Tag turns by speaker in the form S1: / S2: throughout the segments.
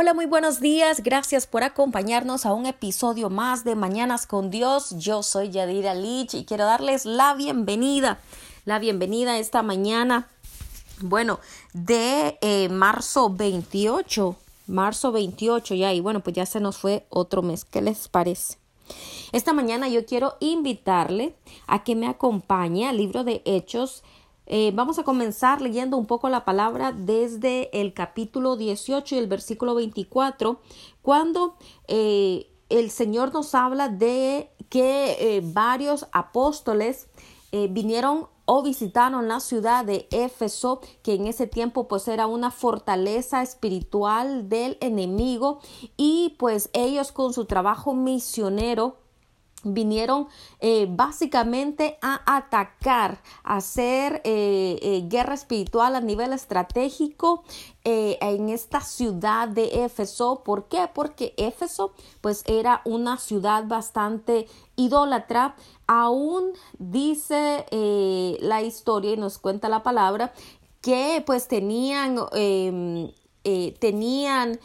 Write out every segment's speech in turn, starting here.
S1: Hola, muy buenos días. Gracias por acompañarnos a un episodio más de Mañanas con Dios. Yo soy Yadira Lich y quiero darles la bienvenida, la bienvenida esta mañana. Bueno, de eh, marzo 28, marzo 28 ya, y bueno, pues ya se nos fue otro mes. ¿Qué les parece? Esta mañana yo quiero invitarle a que me acompañe al libro de Hechos eh, vamos a comenzar leyendo un poco la palabra desde el capítulo 18 y el versículo 24, cuando eh, el Señor nos habla de que eh, varios apóstoles vinieron o visitaron la ciudad de Éfeso, que en ese tiempo pues era una fortaleza espiritual del enemigo y pues ellos con su trabajo misionero vinieron eh, básicamente a atacar, a hacer eh, eh, guerra espiritual a nivel estratégico en esta ciudad de Éfeso. ¿Por qué? Porque Éfeso pues era una ciudad bastante idólatra. Aún dice la historia y nos cuenta la palabra que pues tenían, em, tenían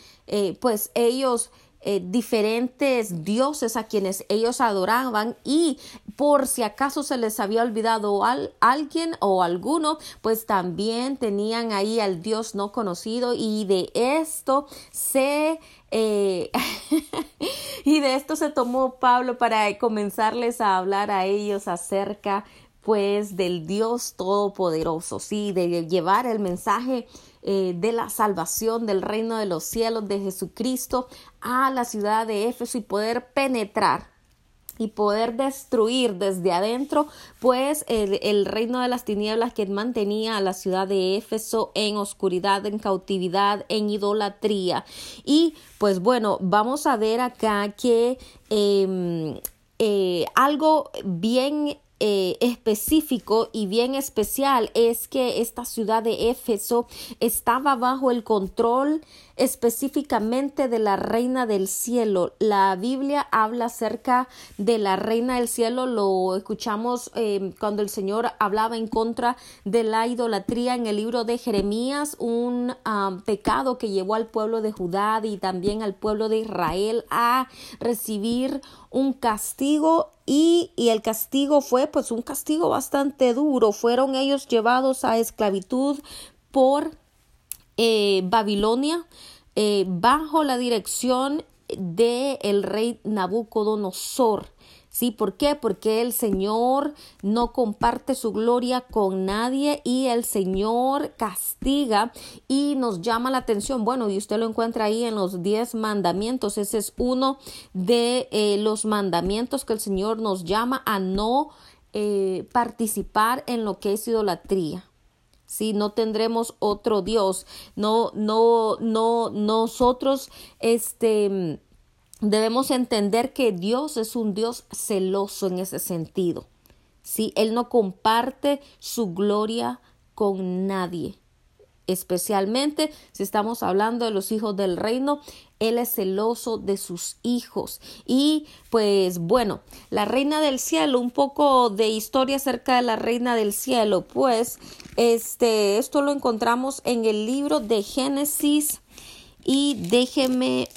S1: pues ellos eh, diferentes dioses a quienes ellos adoraban y por si acaso se les había olvidado al, alguien o alguno, pues también tenían ahí al Dios no conocido y de esto se eh, y de esto se tomó Pablo para comenzarles a hablar a ellos acerca pues del Dios todopoderoso, sí, de llevar el mensaje eh, de la salvación del reino de los cielos de Jesucristo a la ciudad de Éfeso y poder penetrar y poder destruir desde adentro pues el, reino de las tinieblas que mantenía a la ciudad de Éfeso en oscuridad, en cautividad, en idolatría. Y pues bueno, vamos a ver acá que em, eh, algo bien eh, específico y bien especial es que esta ciudad de Éfeso estaba bajo el control específicamente de la reina del cielo. La Biblia habla acerca de la reina del cielo, lo escuchamos eh, cuando el Señor hablaba en contra de la idolatría en el libro de Jeremías, un pecado que llevó al pueblo de Judá y también al pueblo de Israel a recibir un castigo y, y, el castigo fue pues un castigo bastante duro. Fueron ellos llevados a esclavitud por eh, Babilonia eh, bajo la dirección de el rey Nabucodonosor. ¿Sí? ¿Por qué? Porque el Señor no comparte su gloria con nadie y el Señor castiga y nos llama la atención. Bueno, y usted lo encuentra ahí en los diez mandamientos. Ese es uno de eh, los mandamientos que el Señor nos llama a no participar en lo que es idolatría. ¿Sí? No tendremos otro Dios. No, no, no, nosotros, este, debemos entender que Dios es un Dios celoso en ese sentido. ¿sí? Él no comparte su gloria con nadie especialmente si estamos hablando de los hijos del reino, Él es celoso de sus hijos. Y pues bueno, la reina del cielo, un poco de historia acerca de la reina del cielo, pues este, esto lo encontramos en el libro de Génesis y déjeme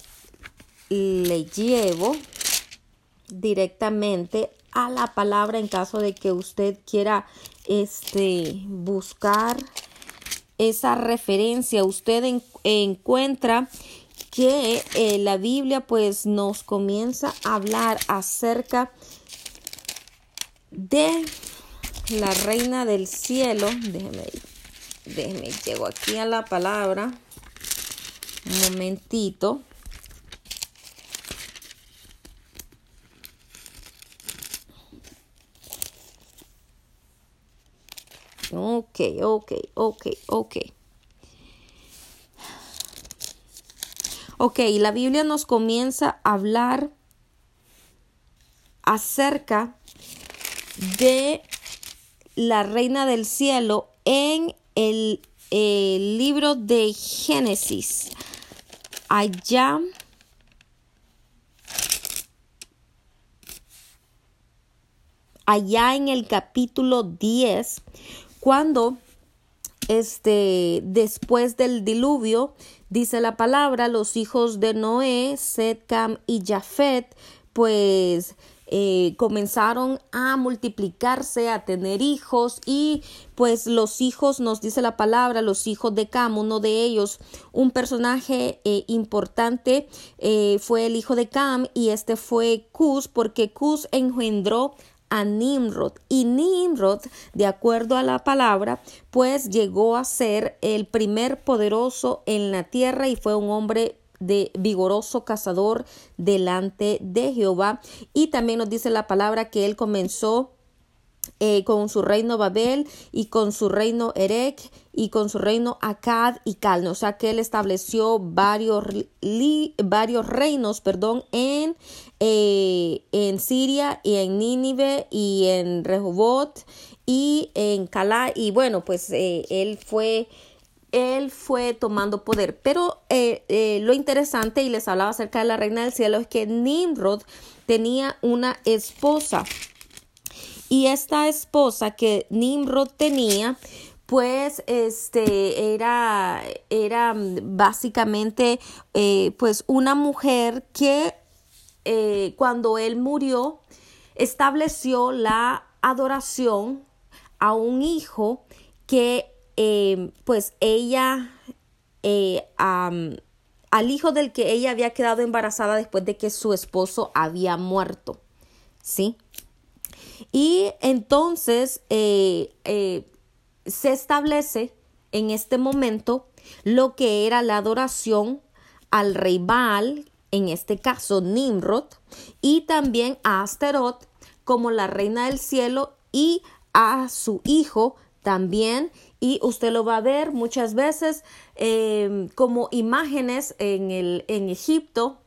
S1: le llevo directamente a la palabra en caso de que usted quiera este buscar esa referencia, usted encuentra que eh, la Biblia pues nos comienza a hablar acerca de la reina del cielo. Déjeme, déjeme, llego aquí a la palabra. Un momentito. Ok, ok, ok, ok. Ok, la Biblia nos comienza a hablar acerca de la reina del cielo en el, el libro de Génesis. Allá allá en el capítulo 10 cuando este, después del diluvio, dice la palabra, los hijos de Noé, Set, Cam y Jafet, pues eh, comenzaron a multiplicarse, a tener hijos y pues los hijos, nos dice la palabra, los hijos de Cam, uno de ellos, un personaje eh, importante eh, fue el hijo de Cam y este fue Cus porque Cus engendró a Nimrod y Nimrod, de acuerdo a la palabra, pues llegó a ser el primer poderoso en la tierra y fue un hombre de vigoroso cazador delante de Jehová. Y también nos dice la palabra que él comenzó eh, con su reino Babel y con su reino Erech y con su reino Akkad y Calne. O sea que él estableció varios, varios reinos perdón, en, eh, en Siria y en Nínive y en Rehobot y en Calá. Y bueno, pues eh, él fue él fue tomando poder. Pero eh, lo interesante, y les hablaba acerca de la reina del cielo, es que Nimrod tenía una esposa. Y esta esposa que Nimrod tenía, pues este era, era básicamente eh, pues una mujer que cuando él murió estableció la adoración a un hijo que Em, pues ella, eh, al hijo del que ella había quedado embarazada después de que su esposo había muerto, ¿sí? Y entonces eh, eh, se establece en este momento lo que era la adoración al rey Baal, en este caso Nimrod, y también a Asterot como la reina del cielo y a su hijo también. Y usted lo va a ver muchas veces em, como imágenes en, el, en Egipto,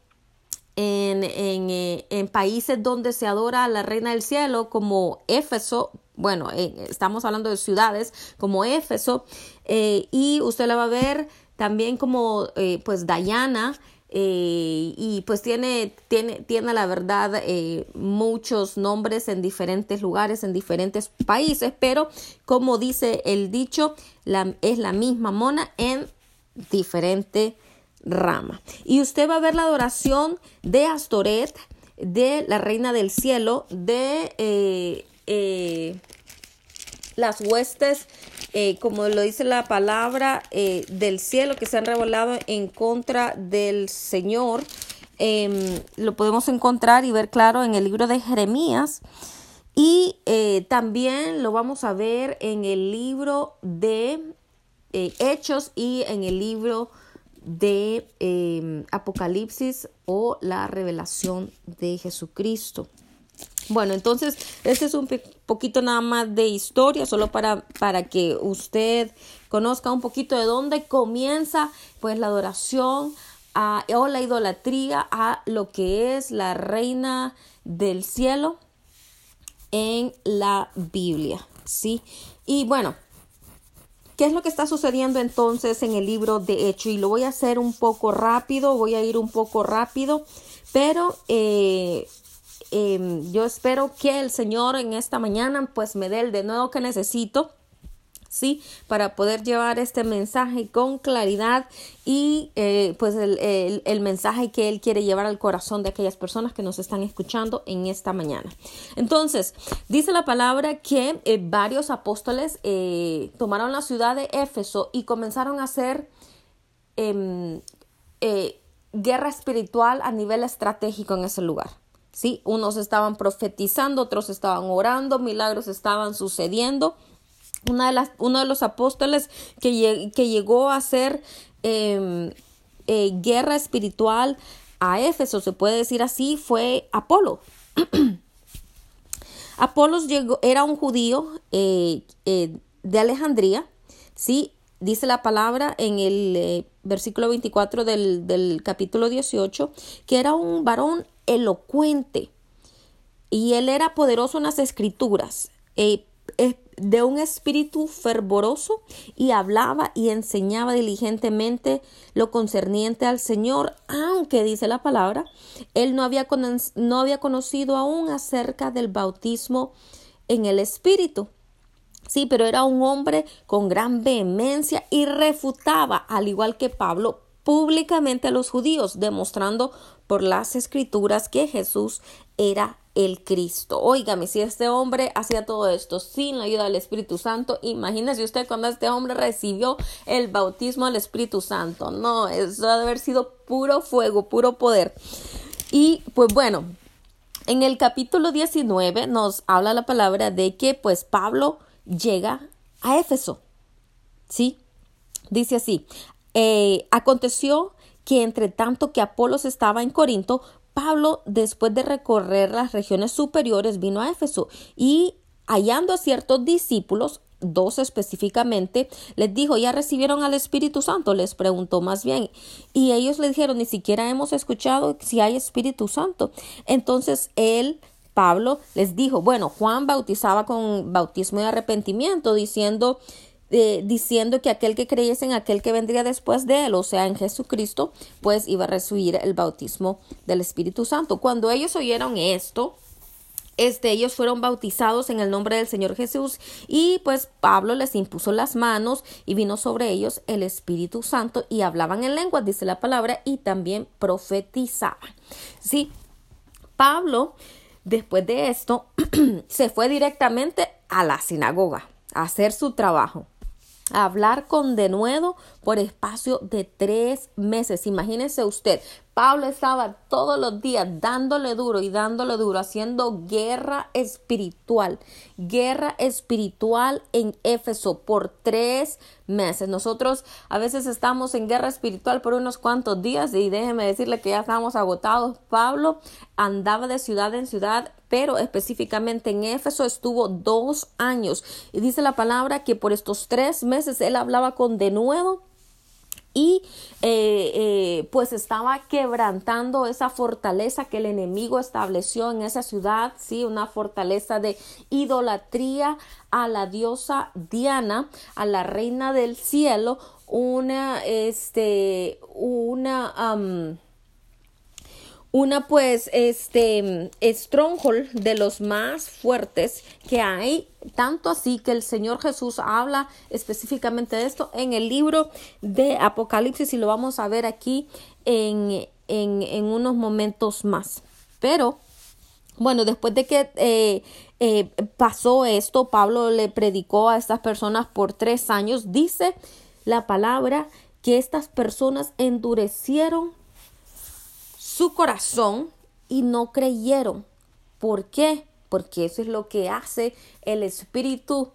S1: en, en, eh, en, países donde se adora a la reina del cielo, como Éfeso, bueno, estamos hablando de ciudades como Éfeso, eh, y usted la va a ver también como eh, pues Diana, eh, y pues tiene, tiene, tiene la verdad muchos nombres en diferentes lugares, en diferentes países, pero como dice el dicho, la, es la misma mona en diferente rama. Y usted va a ver la adoración de Astoret, de la reina del cielo, de eh, las huestes eh, como lo dice la palabra eh, del cielo, que se han revelado en contra del Señor. Em, lo podemos encontrar y ver claro en el libro de Jeremías. Y eh, también lo vamos a ver en el libro de Hechos y en el libro de em, Apocalipsis o la revelación de Jesucristo. Bueno, entonces, este es un poquito nada más de historia, solo para, para que usted conozca un poquito de dónde comienza pues la adoración a, o la idolatría a lo que es la reina del cielo en la Biblia, ¿sí? Y bueno, ¿qué es lo que está sucediendo entonces en el libro de Hecho? Y lo voy a hacer un poco rápido, voy a ir un poco rápido, pero eh, Em, yo espero que el Señor en esta mañana pues me dé el de nuevo que necesito. Sí, para poder llevar este mensaje con claridad y eh, pues el, mensaje que Él quiere llevar al corazón de aquellas personas que nos están escuchando en esta mañana. Entonces, dice la palabra que eh, varios apóstoles eh, tomaron la ciudad de Éfeso y comenzaron a hacer em, guerra espiritual a nivel estratégico en ese lugar. ¿sí? Unos estaban profetizando, otros estaban orando, milagros estaban sucediendo. Una de las, uno de los apóstoles que, que llegó a hacer em, eh, guerra espiritual a Éfeso, se puede decir así, fue Apolo. Apolos llegó, era un judío eh, eh, de Alejandría, ¿sí? Dice la palabra en el versículo 24 del, del capítulo 18, que era un varón elocuente y él era poderoso en las escrituras, de un espíritu fervoroso y hablaba y enseñaba diligentemente lo concerniente al Señor, aunque dice la palabra, él no había, no había conocido aún acerca del bautismo en el espíritu. Sí, pero era un hombre con gran vehemencia y refutaba, al igual que Pablo, públicamente a los judíos, demostrando por las escrituras que Jesús era el Cristo. Óigame, si este hombre hacía todo esto sin la ayuda del Espíritu Santo, imagínese usted cuando este hombre recibió el bautismo del Espíritu Santo. No, eso ha de haber sido puro fuego, puro poder. Y pues bueno, en el capítulo 19 nos habla la palabra de que pues Pablo llega a Éfeso. ¿Sí? Dice así, eh, aconteció que entre tanto que Apolos estaba en Corinto, Pablo, después de recorrer las regiones superiores, vino a Éfeso y hallando a ciertos discípulos, dos específicamente, les dijo, ¿ya recibieron al Espíritu Santo? Les preguntó más bien. Y ellos le dijeron, ni siquiera hemos escuchado si hay Espíritu Santo. Entonces él Pablo les dijo, bueno, Juan bautizaba con bautismo de arrepentimiento, diciendo, eh, diciendo que aquel que creyese en aquel que vendría después de él, o sea, en Jesucristo, pues iba a recibir el bautismo del Espíritu Santo. Cuando ellos oyeron esto, este, ellos fueron bautizados en el nombre del Señor Jesús y pues Pablo les impuso las manos y vino sobre ellos el Espíritu Santo y hablaban en lenguas, dice la palabra, y también profetizaban. Sí, Pablo Después de esto, se fue directamente a la sinagoga a hacer su trabajo hablar con denuedo por espacio de tres meses. Imagínese usted, Pablo estaba todos los días dándole duro y dándole duro, haciendo guerra espiritual, guerra espiritual en Éfeso por tres meses. Nosotros a veces estamos en guerra espiritual por unos cuantos días y déjeme decirle que ya estamos agotados. Pablo andaba de ciudad en ciudad, pero específicamente en Éfeso estuvo dos años. Y dice la palabra que por estos tres meses él hablaba con denuedo y eh, eh, pues estaba quebrantando esa fortaleza que el enemigo estableció en esa ciudad, sí, una fortaleza de idolatría a la diosa Diana, a la reina del cielo, una, este, una, una pues este stronghold de los más fuertes que hay. Tanto así que el Señor Jesús habla específicamente de esto en el libro de Apocalipsis y lo vamos a ver aquí en, en, unos momentos más. Pero bueno después de que eh, eh, pasó esto Pablo le predicó a estas personas por tres años dice la palabra que estas personas endurecieron su corazón y no creyeron. ¿Por qué? Porque eso es lo que hace el espíritu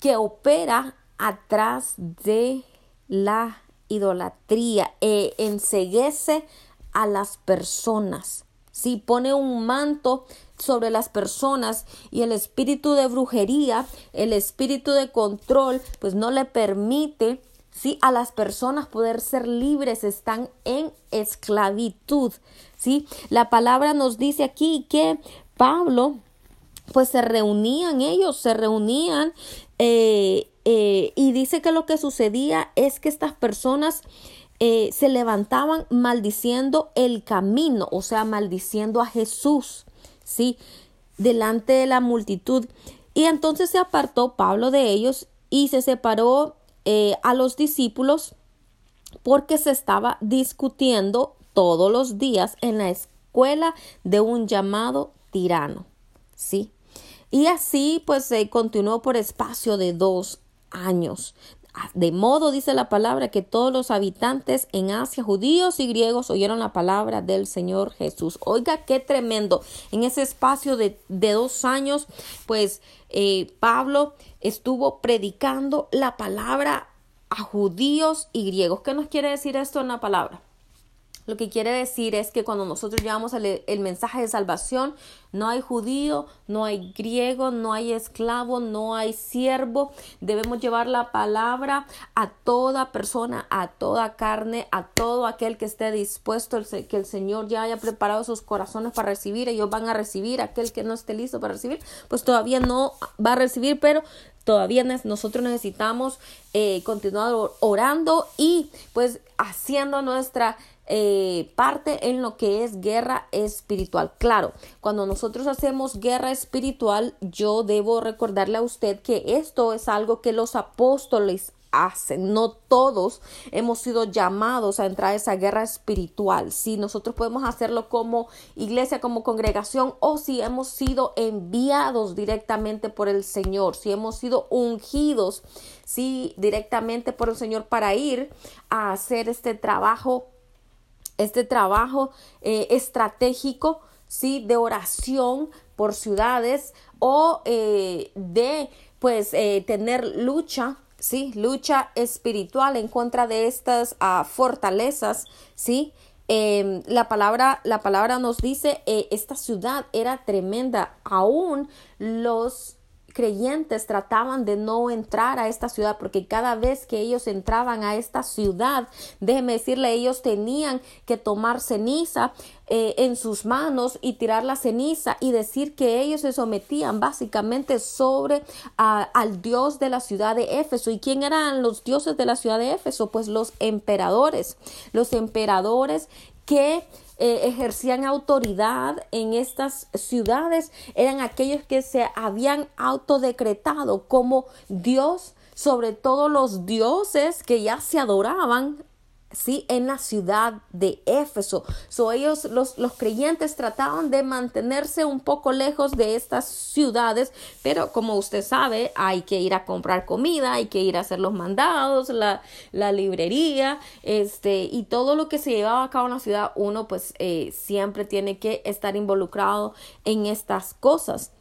S1: que opera atrás de la idolatría, e enseguece a las personas. Si pone un manto sobre las personas y el espíritu de brujería, el espíritu de control, pues no le permite ¿sí? A las personas poder ser libres están en esclavitud, ¿sí? La palabra nos dice aquí que Pablo, pues se reunían ellos, se reunían eh, eh, y dice que lo que sucedía es que estas personas eh, se levantaban maldiciendo el camino, o sea, maldiciendo a Jesús, ¿sí? Delante de la multitud. Y entonces se apartó Pablo de ellos y se separó eh, a los discípulos porque se estaba discutiendo todos los días en la escuela de un llamado tirano. ¿Sí? Y así pues se continuó por espacio de dos años. De modo, dice la palabra, que todos los habitantes en Asia, judíos y griegos, oyeron la palabra del Señor Jesús. Oiga, qué tremendo. En ese espacio de, dos años, pues eh, Pablo estuvo predicando la palabra a judíos y griegos. ¿Qué nos quiere decir esto en la palabra? Lo que quiere decir es que cuando nosotros llevamos el, mensaje de salvación, no hay judío, no hay griego, no hay esclavo, no hay siervo. Debemos llevar la palabra a toda persona, a toda carne, a todo aquel que esté dispuesto, que el Señor ya haya preparado sus corazones para recibir. Ellos van a recibir, aquel que no esté listo para recibir, pues todavía no va a recibir, pero todavía nosotros necesitamos eh, continuar orando y pues haciendo nuestra eh, parte en lo que es guerra espiritual. Claro, cuando nosotros hacemos guerra espiritual, yo debo recordarle a usted que esto es algo que los apóstoles hacen. No todos hemos sido llamados a entrar a esa guerra espiritual. Si nosotros podemos hacerlo como iglesia, como congregación, o si hemos sido enviados directamente por el Señor, si hemos sido ungidos, sí, directamente por el Señor para ir a hacer este trabajo, este trabajo eh, estratégico, sí, de oración por ciudades o eh, de pues eh, tener lucha ¿sí? Lucha espiritual en contra de estas ah, fortalezas, ¿sí? Em, la, palabra, la palabra nos dice, esta ciudad era tremenda, aún los creyentes trataban de no entrar a esta ciudad porque cada vez que ellos entraban a esta ciudad, déjeme decirle, ellos tenían que tomar ceniza eh, en sus manos y tirar la ceniza y decir que ellos se sometían básicamente sobre al dios de la ciudad de Éfeso. ¿Y quién eran los dioses de la ciudad de Éfeso? Pues los emperadores, los emperadores que eh, ejercían autoridad en estas ciudades eran aquellos que se habían autodecretado como Dios sobre todos los dioses que ya se adoraban ¿sí? en la ciudad de Éfeso. So, ellos, los, los creyentes, trataban de mantenerse un poco lejos de estas ciudades, pero como usted sabe, hay que ir a comprar comida, hay que ir a hacer los mandados, la, la librería, este, y todo lo que se llevaba a cabo en la ciudad, uno pues eh, siempre tiene que estar involucrado en estas cosas.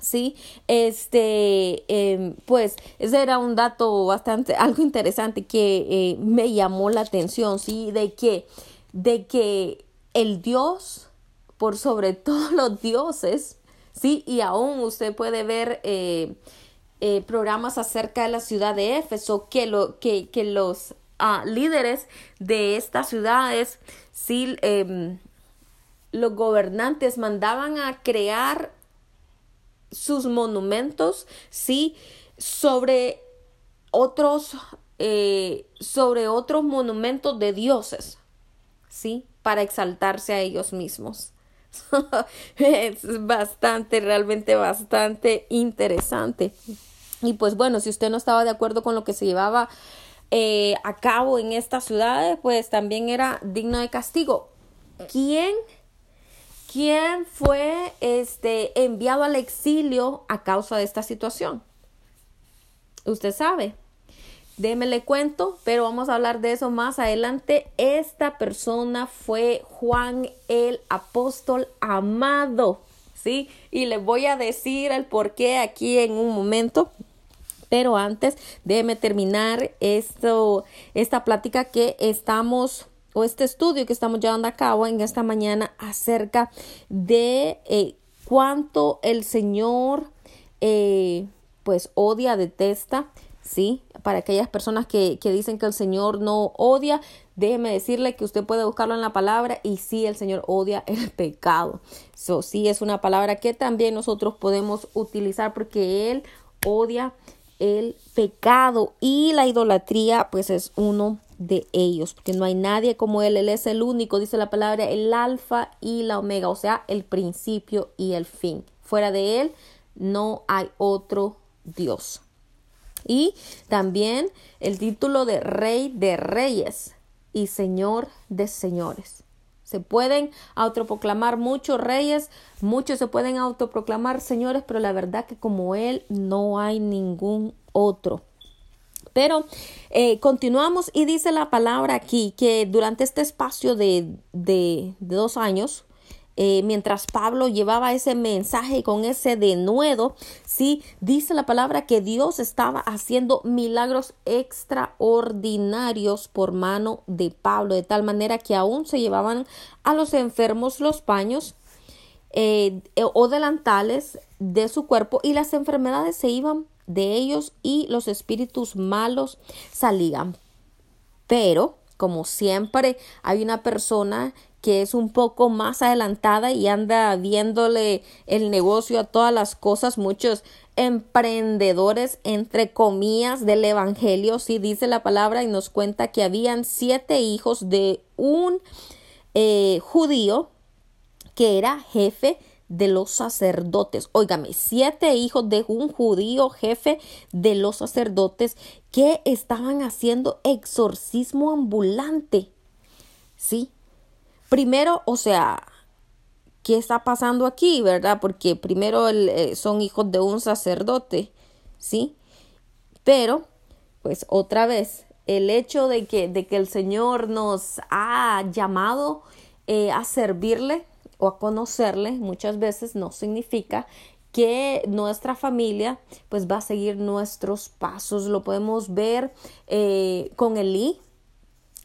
S1: Sí, este, em, pues ese era un dato bastante, algo interesante que eh, me llamó la atención, sí, de que, de que el Dios, por sobre todos los dioses, sí, y aún usted puede ver eh, eh, programas acerca de la ciudad de Éfeso, que, lo, que, que los ah, líderes de estas ciudades, sí, em, los gobernantes mandaban a crear sus monumentos, sí, sobre otros, eh, sobre otros monumentos de dioses, sí, para exaltarse a ellos mismos. es bastante, realmente bastante interesante. Y pues bueno, si usted no estaba de acuerdo con lo que se llevaba eh, a cabo en estas ciudades, pues también era digno de castigo. ¿Quién ¿Quién fue este, enviado al exilio a causa de esta situación? Usted sabe. Démele cuento, pero vamos a hablar de eso más adelante. Esta persona fue Juan el apóstol amado, ¿sí? Y le voy a decir el por qué aquí en un momento. Pero antes, déjeme terminar esto, esta plática que estamos este estudio que estamos llevando a cabo en esta mañana acerca de eh, cuánto el Señor eh, pues odia, detesta, ¿sí? Para aquellas personas que, que, dicen que el Señor no odia, déjeme decirle que usted puede buscarlo en la palabra y sí, el Señor odia el pecado. Eso sí es una palabra que también nosotros podemos utilizar porque Él odia el pecado y la idolatría pues es uno de ellos, porque no hay nadie como Él, Él es el único, dice la palabra, el alfa y la omega, o sea, el principio y el fin. Fuera de Él no hay otro Dios. Y también el título de Rey de Reyes y Señor de Señores. Se pueden autoproclamar muchos reyes, muchos se pueden autoproclamar señores, pero la verdad que como Él no hay ningún otro. Pero eh, continuamos y dice la palabra aquí que durante este espacio de, de, dos años, eh, mientras Pablo llevaba ese mensaje con ese denuedo, sí, dice la palabra que Dios estaba haciendo milagros extraordinarios por mano de Pablo, de tal manera que aún se llevaban a los enfermos los paños eh, o delantales de su cuerpo y las enfermedades se iban de ellos y los espíritus malos salían. Pero como siempre, hay una persona que es un poco más adelantada y anda viéndole el negocio a todas las cosas. Muchos emprendedores, entre comillas, del Evangelio, sí dice la palabra y nos cuenta que habían siete hijos de un eh, judío que era jefe de los sacerdotes. Óigame, siete hijos de un judío jefe de los sacerdotes que estaban haciendo exorcismo ambulante. Sí. Primero, o sea, ¿qué está pasando aquí, verdad? Porque primero eh, son hijos de un sacerdote, ¿sí? Pero, pues otra vez, el hecho de que, de que el Señor nos ha llamado eh, a servirle, o a conocerle muchas veces no significa que nuestra familia pues va a seguir nuestros pasos. Lo podemos ver eh, con Elí,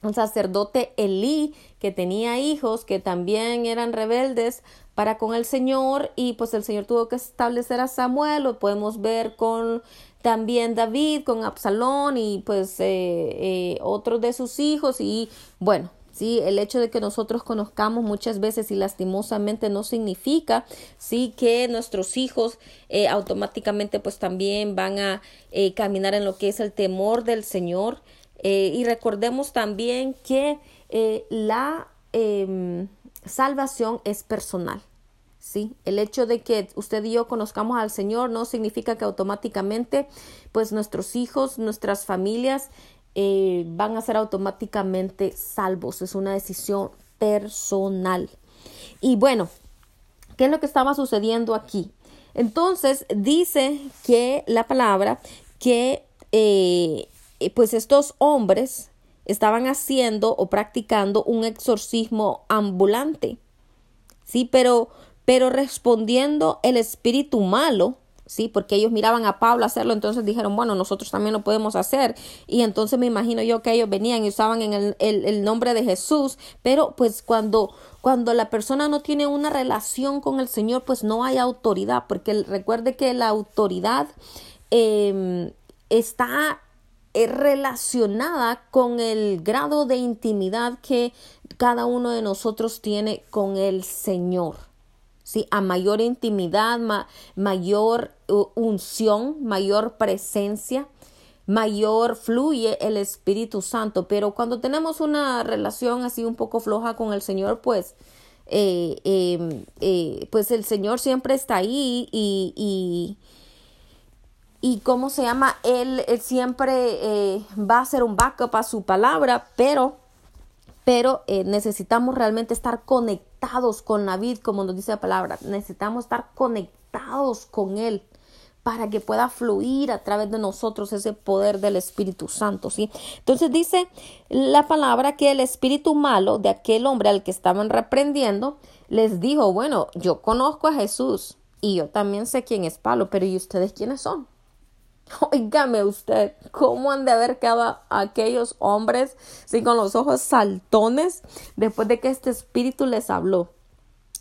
S1: un sacerdote Elí que tenía hijos que también eran rebeldes para con el Señor y pues el Señor tuvo que establecer a Samuel, lo podemos ver con también David, con Absalón y pues eh, eh, otros de sus hijos y bueno, ¿sí? El hecho de que nosotros conozcamos muchas veces y lastimosamente no significa, ¿sí? Que nuestros hijos eh, automáticamente pues también van a eh, caminar en lo que es el temor del Señor. Eh, y recordemos también que la em, salvación es personal. ¿sí? El hecho de que usted y yo conozcamos al Señor no significa que automáticamente, pues nuestros hijos, nuestras familias eh, van a ser automáticamente salvos. Es una decisión personal. Y bueno, ¿qué es lo que estaba sucediendo aquí? Entonces dice que la palabra que eh, pues estos hombres estaban haciendo o practicando un exorcismo ambulante. Sí, pero, pero respondiendo el espíritu malo ¿sí? Porque ellos miraban a Pablo hacerlo, entonces dijeron, bueno, nosotros también lo podemos hacer. Y entonces me imagino yo que ellos venían y usaban en el, el, nombre de Jesús, pero pues cuando, cuando la persona no tiene una relación con el Señor, pues no hay autoridad, porque recuerde que la autoridad em, está relacionada con el grado de intimidad que cada uno de nosotros tiene con el Señor. ¿Sí? A mayor intimidad, mayor unción, mayor presencia, mayor fluye el Espíritu Santo. Pero cuando tenemos una relación así un poco floja con el Señor, pues, eh, em, eh, pues el Señor siempre está ahí y, y, y cómo se llama, Él, siempre eh, va a ser un backup a su palabra, pero, pero necesitamos realmente estar conectados con la vid, como nos dice la palabra, necesitamos estar conectados con Él para que pueda fluir a través de nosotros ese poder del Espíritu Santo, ¿sí? Entonces dice la palabra que el espíritu malo de aquel hombre al que estaban reprendiendo les dijo, bueno, yo conozco a Jesús y yo también sé quién es Pablo, pero ¿y ustedes quiénes son? Óigame usted, ¿cómo han de haber quedado aquellos hombres sin con los ojos saltones después de que este espíritu les habló?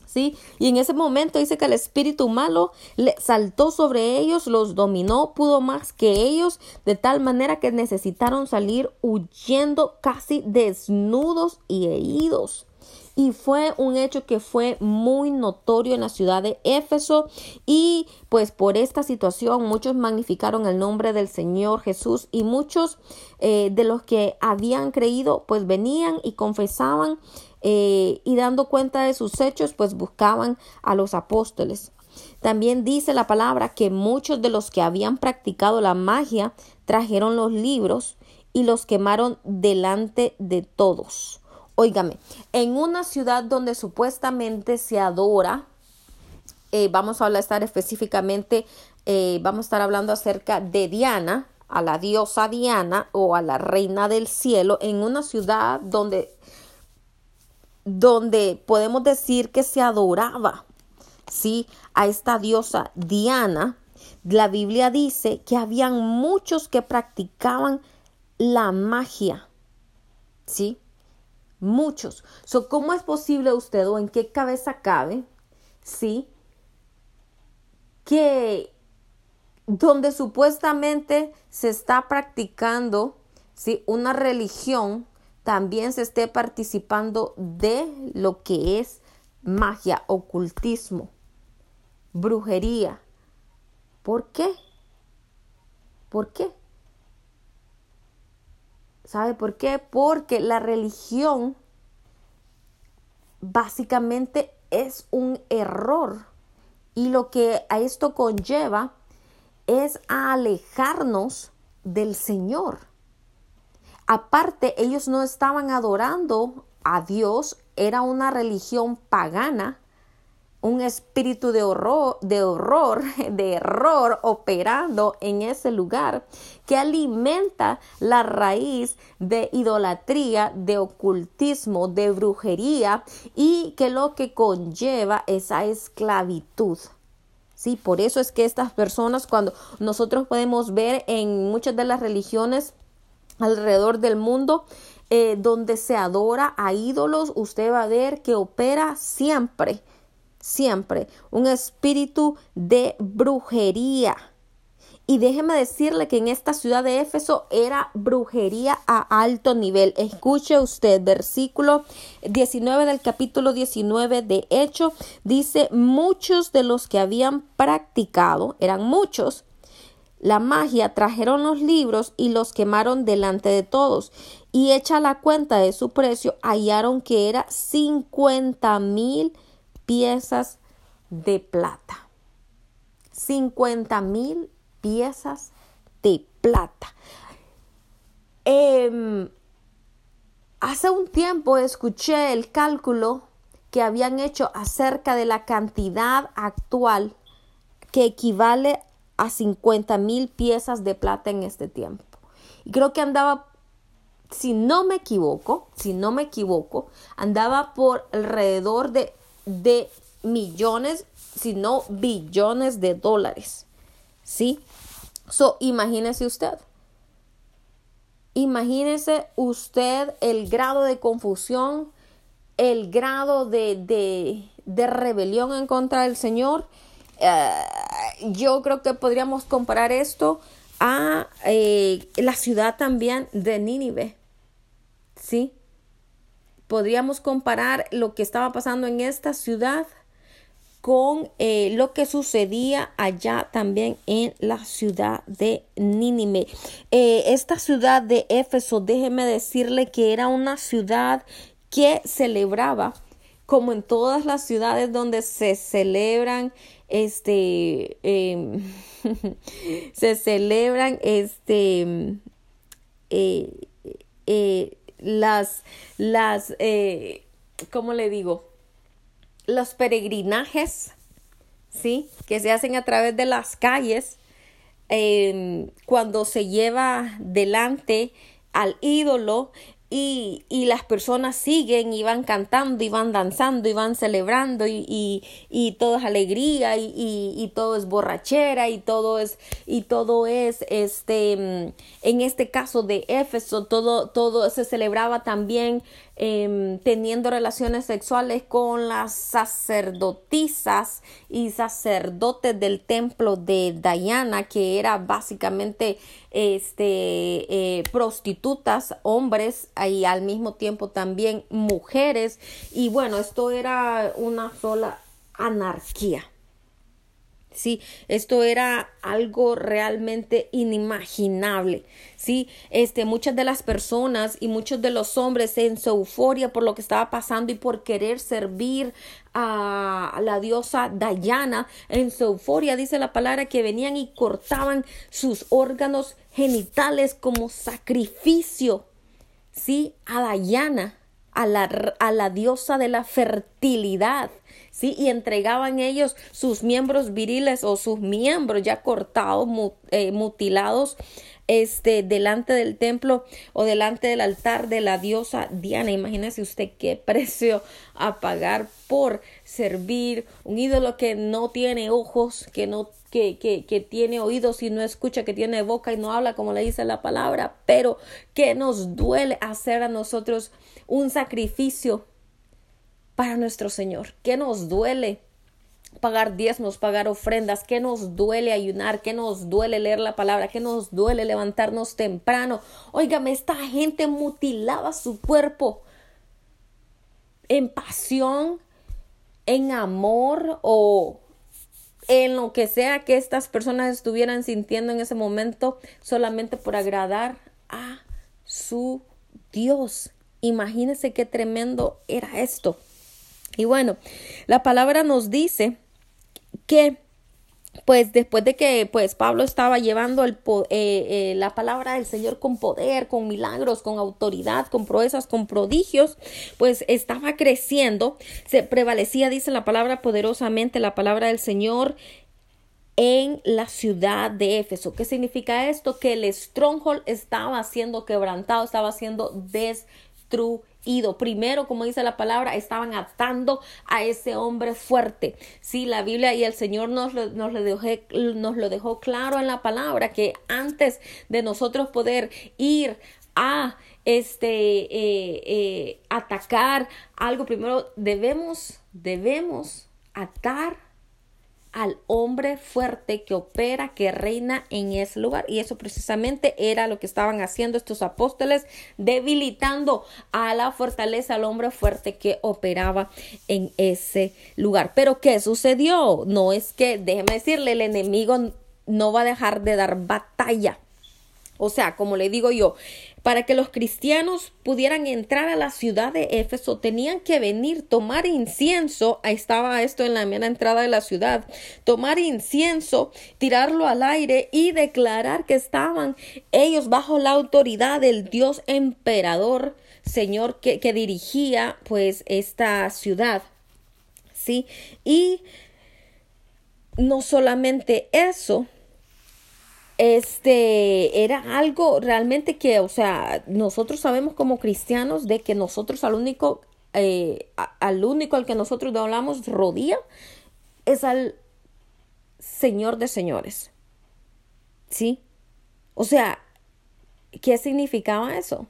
S1: ¿sí? Y en ese momento dice que el espíritu malo le saltó sobre ellos, los dominó, pudo más que ellos, de tal manera que necesitaron salir huyendo casi desnudos y heridos y fue un hecho que fue muy notorio en la ciudad de Éfeso y pues por esta situación muchos magnificaron el nombre del Señor Jesús y muchos eh, de los que habían creído pues venían y confesaban eh, y dando cuenta de sus hechos, pues buscaban a los apóstoles. También dice la palabra que muchos de los que habían practicado la magia trajeron los libros y los quemaron delante de todos. Óigame, en una ciudad donde supuestamente se adora, eh, vamos a estar específicamente, eh, vamos a estar hablando acerca de Diana, a la diosa Diana o a la reina del cielo, en una ciudad donde donde podemos decir que se adoraba, ¿sí? A esta diosa Diana, la Biblia dice que habían muchos que practicaban la magia, ¿sí? Muchos. So, ¿Cómo es posible usted o en qué cabeza cabe, ¿sí? Que donde supuestamente se está practicando, ¿sí? Una religión también se esté participando de lo que es magia, ocultismo, brujería. ¿Por qué? ¿Por qué? ¿Sabe por qué? Porque la religión básicamente es un error y lo que a esto conlleva es a alejarnos del Señor. Aparte, ellos no estaban adorando a Dios, era una religión pagana, un espíritu de horror, de horror, de error operando en ese lugar que alimenta la raíz de idolatría, de ocultismo, de brujería y que lo que conlleva esa esclavitud. Sí, por eso es que estas personas, cuando nosotros podemos ver en muchas de las religiones alrededor del mundo, eh, donde se adora a ídolos, usted va a ver que opera siempre, siempre un espíritu de brujería y déjeme decirle que en esta ciudad de Éfeso era brujería a alto nivel. Escuche usted, versículo 19 del capítulo 19 de Hecho, dice, muchos de los que habían practicado, eran muchos, la magia, trajeron los libros y los quemaron delante de todos. Y hecha la cuenta de su precio, hallaron que era 50 mil piezas de plata. 50 mil piezas de plata. Em, hace un tiempo escuché el cálculo que habían hecho acerca de la cantidad actual que equivale a 50 mil piezas de plata en este tiempo. Y creo que andaba, si no me equivoco, si no me equivoco, andaba por alrededor de, de millones, si no billones de dólares. ¿Sí? So, imagínese usted. Imagínese usted el grado de confusión, el grado de, de, rebelión en contra del Señor. Eh, yo creo que podríamos comparar esto a eh, la ciudad también de Nínive. ¿Sí? Podríamos comparar lo que estaba pasando en esta ciudad con eh, lo que sucedía allá también en la ciudad de Nínive. Eh, esta ciudad de Éfeso, déjeme decirle que era una ciudad que celebraba, como en todas las ciudades donde se celebran, este, em, se celebran, este, eh, las, las, ¿cómo le digo? los peregrinajes, ¿sí? Que se hacen a través de las calles, cuando se lleva delante al ídolo y, y, las personas siguen y van cantando y van danzando y van celebrando y, y, y todo es alegría y, todo es borrachera y todo es y todo es este en este caso de Éfeso todo todo se celebraba también Em, teniendo relaciones sexuales con las sacerdotisas y sacerdotes del templo de Diana, que era básicamente este, eh, prostitutas, hombres y al mismo tiempo también mujeres. Y bueno, esto era una sola anarquía. Sí, esto era algo realmente inimaginable. Sí, este, muchas de las personas y muchos de los hombres en su euforia por lo que estaba pasando y por querer servir a la diosa Dayana, en su euforia dice la palabra que venían y cortaban sus órganos genitales como sacrificio. Sí, a Dayana, a la, a la diosa de la fertilidad. ¿Sí? Y entregaban ellos sus miembros viriles o sus miembros ya cortados, eh, mutilados, este, delante del templo o delante del altar de la diosa Diana. Imagínese usted qué precio a pagar por servir un ídolo que no tiene ojos, que no que, que, que, tiene oídos y no escucha, que tiene boca y no habla como le dice la palabra, pero que nos duele hacer a nosotros un sacrificio para nuestro Señor. ¿Qué nos duele pagar diezmos, pagar ofrendas, que nos duele ayunar, que nos duele leer la palabra, que nos duele levantarnos temprano. Óigame, esta gente mutilaba su cuerpo en pasión, en amor o en lo que sea que estas personas estuvieran sintiendo en ese momento solamente por agradar a su Dios. Imagínense qué tremendo era esto. Y bueno, la palabra nos dice que pues después de que pues Pablo estaba llevando el, eh, eh, la palabra del Señor con poder, con milagros, con autoridad, con proezas, con prodigios, pues estaba creciendo, se prevalecía, dice la palabra poderosamente, la palabra del Señor en la ciudad de Éfeso. ¿Qué significa esto? Que el stronghold estaba siendo quebrantado, estaba siendo destruido ido. Primero, como dice la palabra, estaban atando a ese hombre fuerte. Sí, la Biblia y el Señor nos lo, nos lo, dejó, nos lo dejó claro en la palabra que antes de nosotros poder ir a este eh, eh, atacar algo primero debemos debemos atar al hombre fuerte que opera, que reina en ese lugar. Y eso precisamente era lo que estaban haciendo estos apóstoles, debilitando a la fortaleza, al hombre fuerte que operaba en ese lugar. Pero ¿qué sucedió? No es que, déjeme decirle, el enemigo no va a dejar de dar batalla. O sea, como le digo yo, para que los cristianos pudieran entrar a la ciudad de Éfeso, tenían que venir, tomar incienso, ahí estaba esto en la mera entrada de la ciudad, tomar incienso, tirarlo al aire y declarar que estaban ellos bajo la autoridad del Dios emperador, Señor, que, que dirigía pues esta ciudad. ¿Sí? Y no solamente eso, este era algo realmente que, o sea, nosotros sabemos como cristianos de que nosotros al único, eh, al único al que nosotros hablamos rodilla es al Señor de señores. ¿Sí? O sea, ¿qué significaba eso?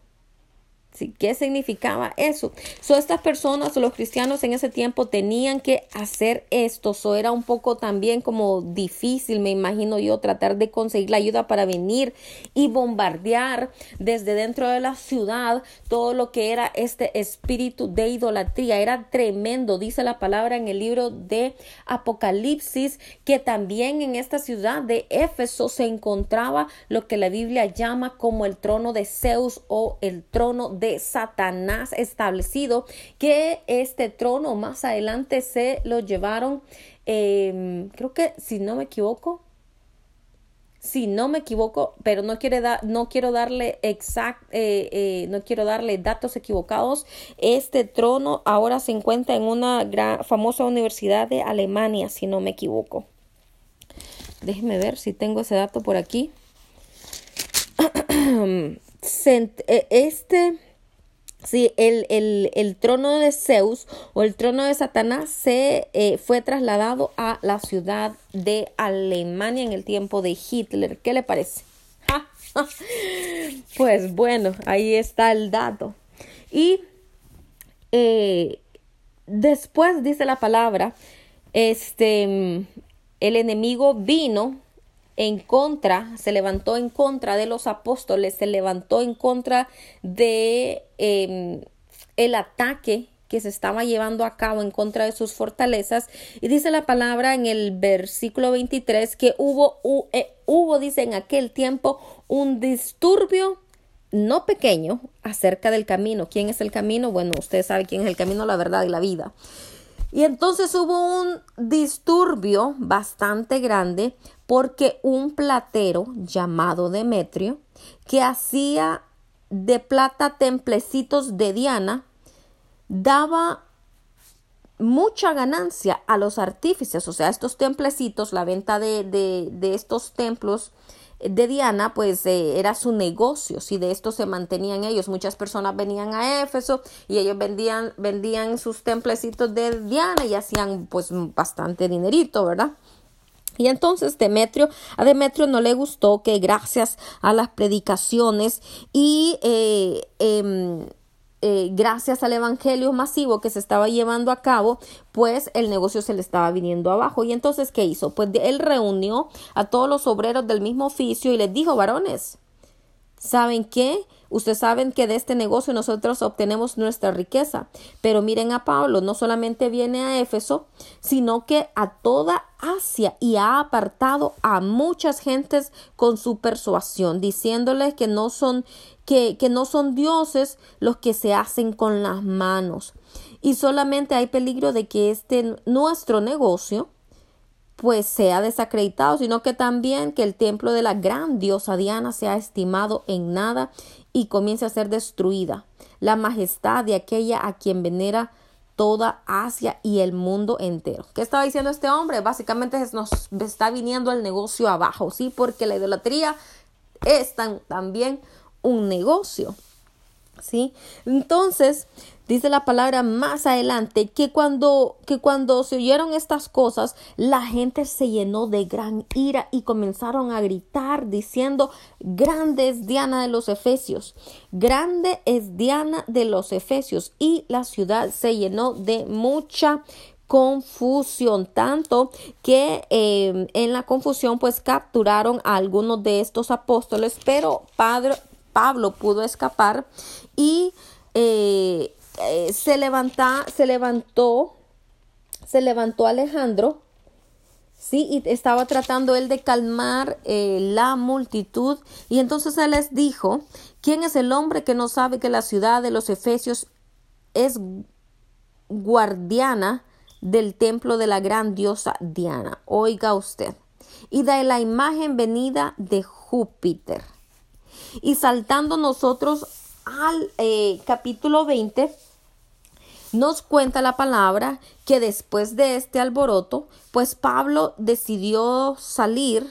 S1: ¿Qué significaba eso? So, estas personas, los cristianos en ese tiempo tenían que hacer esto. So, era un poco también como difícil, me imagino yo, tratar de conseguir la ayuda para venir y bombardear desde dentro de la ciudad todo lo que era este espíritu de idolatría. Era tremendo, dice la palabra en el libro de Apocalipsis, que también en esta ciudad de Éfeso se encontraba lo que la Biblia llama como el trono de Zeus o el trono de de Satanás establecido, que este trono más adelante se lo llevaron, em, creo que si no me equivoco, si no me equivoco, pero no, quiere dar, no quiero darle exact, eh, eh, no quiero darle datos equivocados. Este trono ahora se encuentra en una gran, famosa universidad de Alemania, si no me equivoco. Déjeme ver si tengo ese dato por aquí. E, este Sí, el, el, trono de Zeus o el trono de Satanás se eh, fue trasladado a la ciudad de Alemania en el tiempo de Hitler. ¿Qué le parece? pues bueno, ahí está el dato. Y eh, después dice la palabra, este, el enemigo vino en contra, se levantó en contra de los apóstoles, se levantó en contra de em, el ataque que se estaba llevando a cabo en contra de sus fortalezas. Y dice la palabra en el versículo 23 que hubo, eh, hubo, dice, en aquel tiempo un disturbio no pequeño acerca del camino. ¿Quién es el camino? Bueno, usted sabe quién es el camino, la verdad y la vida. Y entonces hubo un disturbio bastante grande porque un platero llamado Demetrio, que hacía de plata templecitos de Diana, daba mucha ganancia a los artífices, o sea, estos templecitos, la venta de, de, estos templos de Diana, pues eh, era su negocio, si de esto se mantenían ellos. Muchas personas venían a Éfeso y ellos vendían, vendían sus templecitos de Diana y hacían pues bastante dinerito, ¿verdad? Y entonces Demetrio, a Demetrio no le gustó que gracias a las predicaciones y eh, em, eh, gracias al evangelio masivo que se estaba llevando a cabo, pues el negocio se le estaba viniendo abajo. Y entonces, ¿qué hizo? Pues él reunió a todos los obreros del mismo oficio y les dijo, varones, ¿saben qué? Ustedes saben que de este negocio nosotros obtenemos nuestra riqueza. Pero miren a Pablo, no solamente viene a Éfeso, sino que a toda Asia y ha apartado a muchas gentes con su persuasión, diciéndoles que no son que, que no son dioses los que se hacen con las manos. Y solamente hay peligro de que este nuestro negocio pues sea desacreditado, sino que también que el templo de la gran diosa Diana sea estimado en nada y comience a ser destruida. La majestad de aquella a quien venera toda Asia y el mundo entero. ¿Qué estaba diciendo este hombre? Básicamente nos está viniendo el negocio abajo, ¿sí? Porque la idolatría es también un negocio, ¿sí? Entonces, Dice la palabra más adelante que cuando, que cuando se oyeron estas cosas, la gente se llenó de gran ira y comenzaron a gritar diciendo, grande es Diana de los Efesios, grande es Diana de los Efesios. Y la ciudad se llenó de mucha confusión, tanto que em, en la confusión pues capturaron a algunos de estos apóstoles, pero Padre, Pablo pudo escapar y eh, eh, se, levanta, se levantó, se levantó Alejandro, sí, y estaba tratando él de calmar eh, la multitud, y entonces él les dijo, ¿quién es el hombre que no sabe que la ciudad de los Efesios es guardiana del templo de la gran diosa Diana? Oiga usted, y de la imagen venida de Júpiter. Y saltando nosotros al eh, capítulo 20, nos cuenta la palabra que después de este alboroto, pues Pablo decidió salir,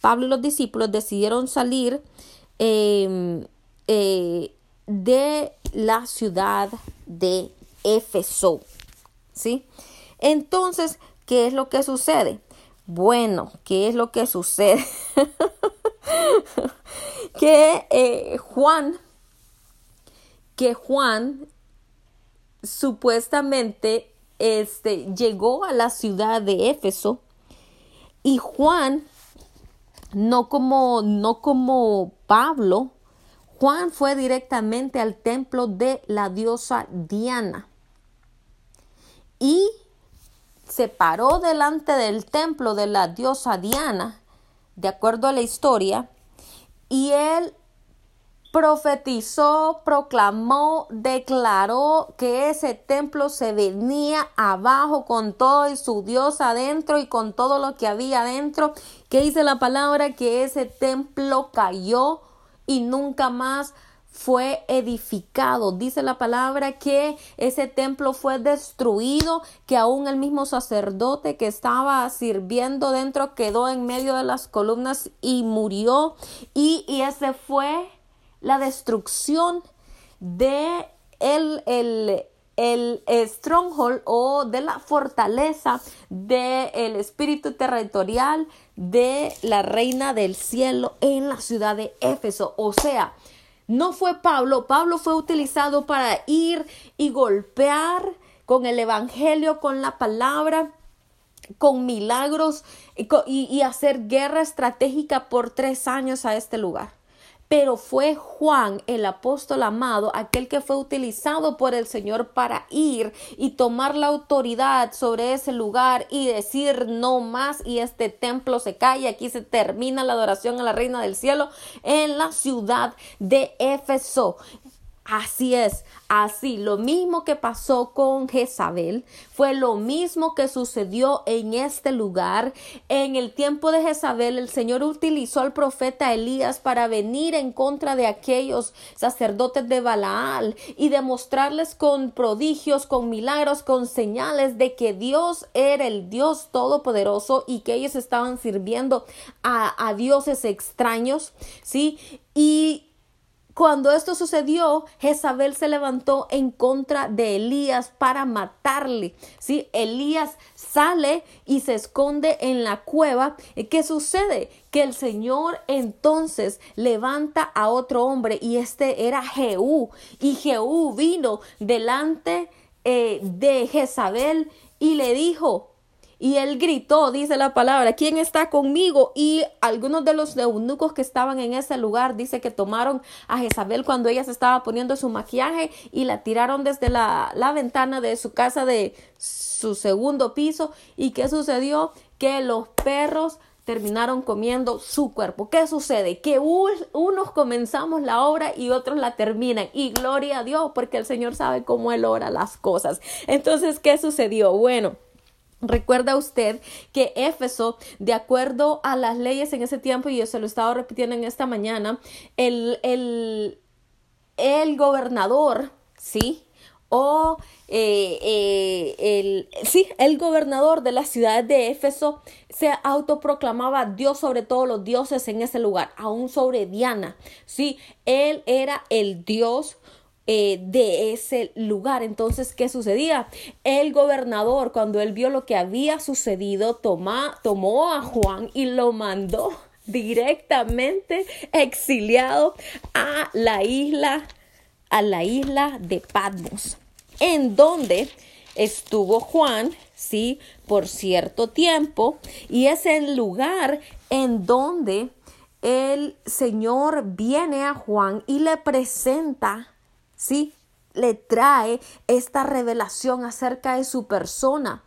S1: Pablo y los discípulos decidieron salir em, eh, de la ciudad de Éfeso. ¿Sí? Entonces, ¿qué es lo que sucede? Bueno, ¿qué es lo que sucede? que eh, Juan, que Juan supuestamente este, llegó a la ciudad de Éfeso y Juan, no como, no como Pablo, Juan fue directamente al templo de la diosa Diana y se paró delante del templo de la diosa Diana, de acuerdo a la historia, y él profetizó, proclamó, declaró que ese templo se venía abajo con todo y su Dios adentro y con todo lo que había adentro. Que dice la palabra que ese templo cayó y nunca más fue edificado. Dice la palabra que ese templo fue destruido, que aún el mismo sacerdote que estaba sirviendo dentro quedó en medio de las columnas y murió. Y, y ese fue la destrucción de el, el, el stronghold o de la fortaleza del espíritu territorial de la reina del cielo en la ciudad de Éfeso. O sea, no fue Pablo, Pablo fue utilizado para ir y golpear con el Evangelio, con la palabra, con milagros y, y hacer guerra estratégica por tres años a este lugar pero fue Juan, el apóstol amado, aquel que fue utilizado por el Señor para ir y tomar la autoridad sobre ese lugar y decir no más y este templo se cae, aquí se termina la adoración a la reina del cielo en la ciudad de Éfeso. Así es, así, lo mismo que pasó con Jezabel, fue lo mismo que sucedió en este lugar. En el tiempo de Jezabel, el Señor utilizó al profeta Elías para venir en contra de aquellos sacerdotes de Balaal y demostrarles con prodigios, con milagros, con señales de que Dios era el Dios todopoderoso y que ellos estaban sirviendo a, a dioses extraños, ¿sí? Y cuando esto sucedió, Jezabel se levantó en contra de Elías para matarle. ¿sí? Elías sale y se esconde en la cueva. ¿Qué sucede? Que el Señor entonces levanta a otro hombre y este era Jehú. Y Jehú vino delante eh, de Jezabel y le dijo, y él gritó, dice la palabra, ¿quién está conmigo? Y algunos de los eunucos que estaban en ese lugar, dice que tomaron a Jezabel cuando ella se estaba poniendo su maquillaje y la tiraron desde la, la ventana de su casa de su segundo piso. ¿Y qué sucedió? Que los perros terminaron comiendo su cuerpo. ¿Qué sucede? Que unos comenzamos la obra y otros la terminan. Y gloria a Dios, porque el Señor sabe cómo Él ora las cosas. Entonces, ¿qué sucedió? Bueno. Recuerda usted que Éfeso, de acuerdo a las leyes en ese tiempo, y yo se lo estaba repitiendo en esta mañana, el, el, el gobernador, ¿sí? O eh, eh, el, sí, el gobernador de la ciudad de Éfeso se autoproclamaba Dios sobre todos los dioses en ese lugar, aún sobre Diana. Sí, él era el Dios eh, de ese lugar. Entonces, ¿qué sucedía? El gobernador, cuando él vio lo que había sucedido, tomó a Juan y lo mandó directamente exiliado a la isla, a la isla de Patmos, en donde estuvo Juan, sí, por cierto tiempo, y es el lugar en donde el Señor viene a Juan y le presenta ¿sí? Le trae esta revelación acerca de su persona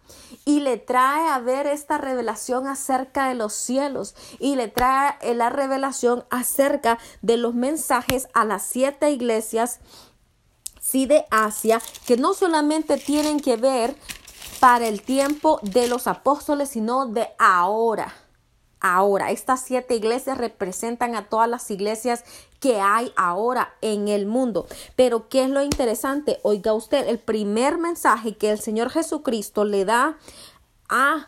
S1: y le trae a ver esta revelación acerca de los cielos y le trae la revelación acerca de los mensajes a las siete iglesias sí de Asia que no solamente tienen que ver para el tiempo de los apóstoles sino de ahora ahora. Estas siete iglesias representan a todas las iglesias que hay ahora en el mundo. Pero ¿qué es lo interesante? Oiga usted, el primer mensaje que el Señor Jesucristo le da a,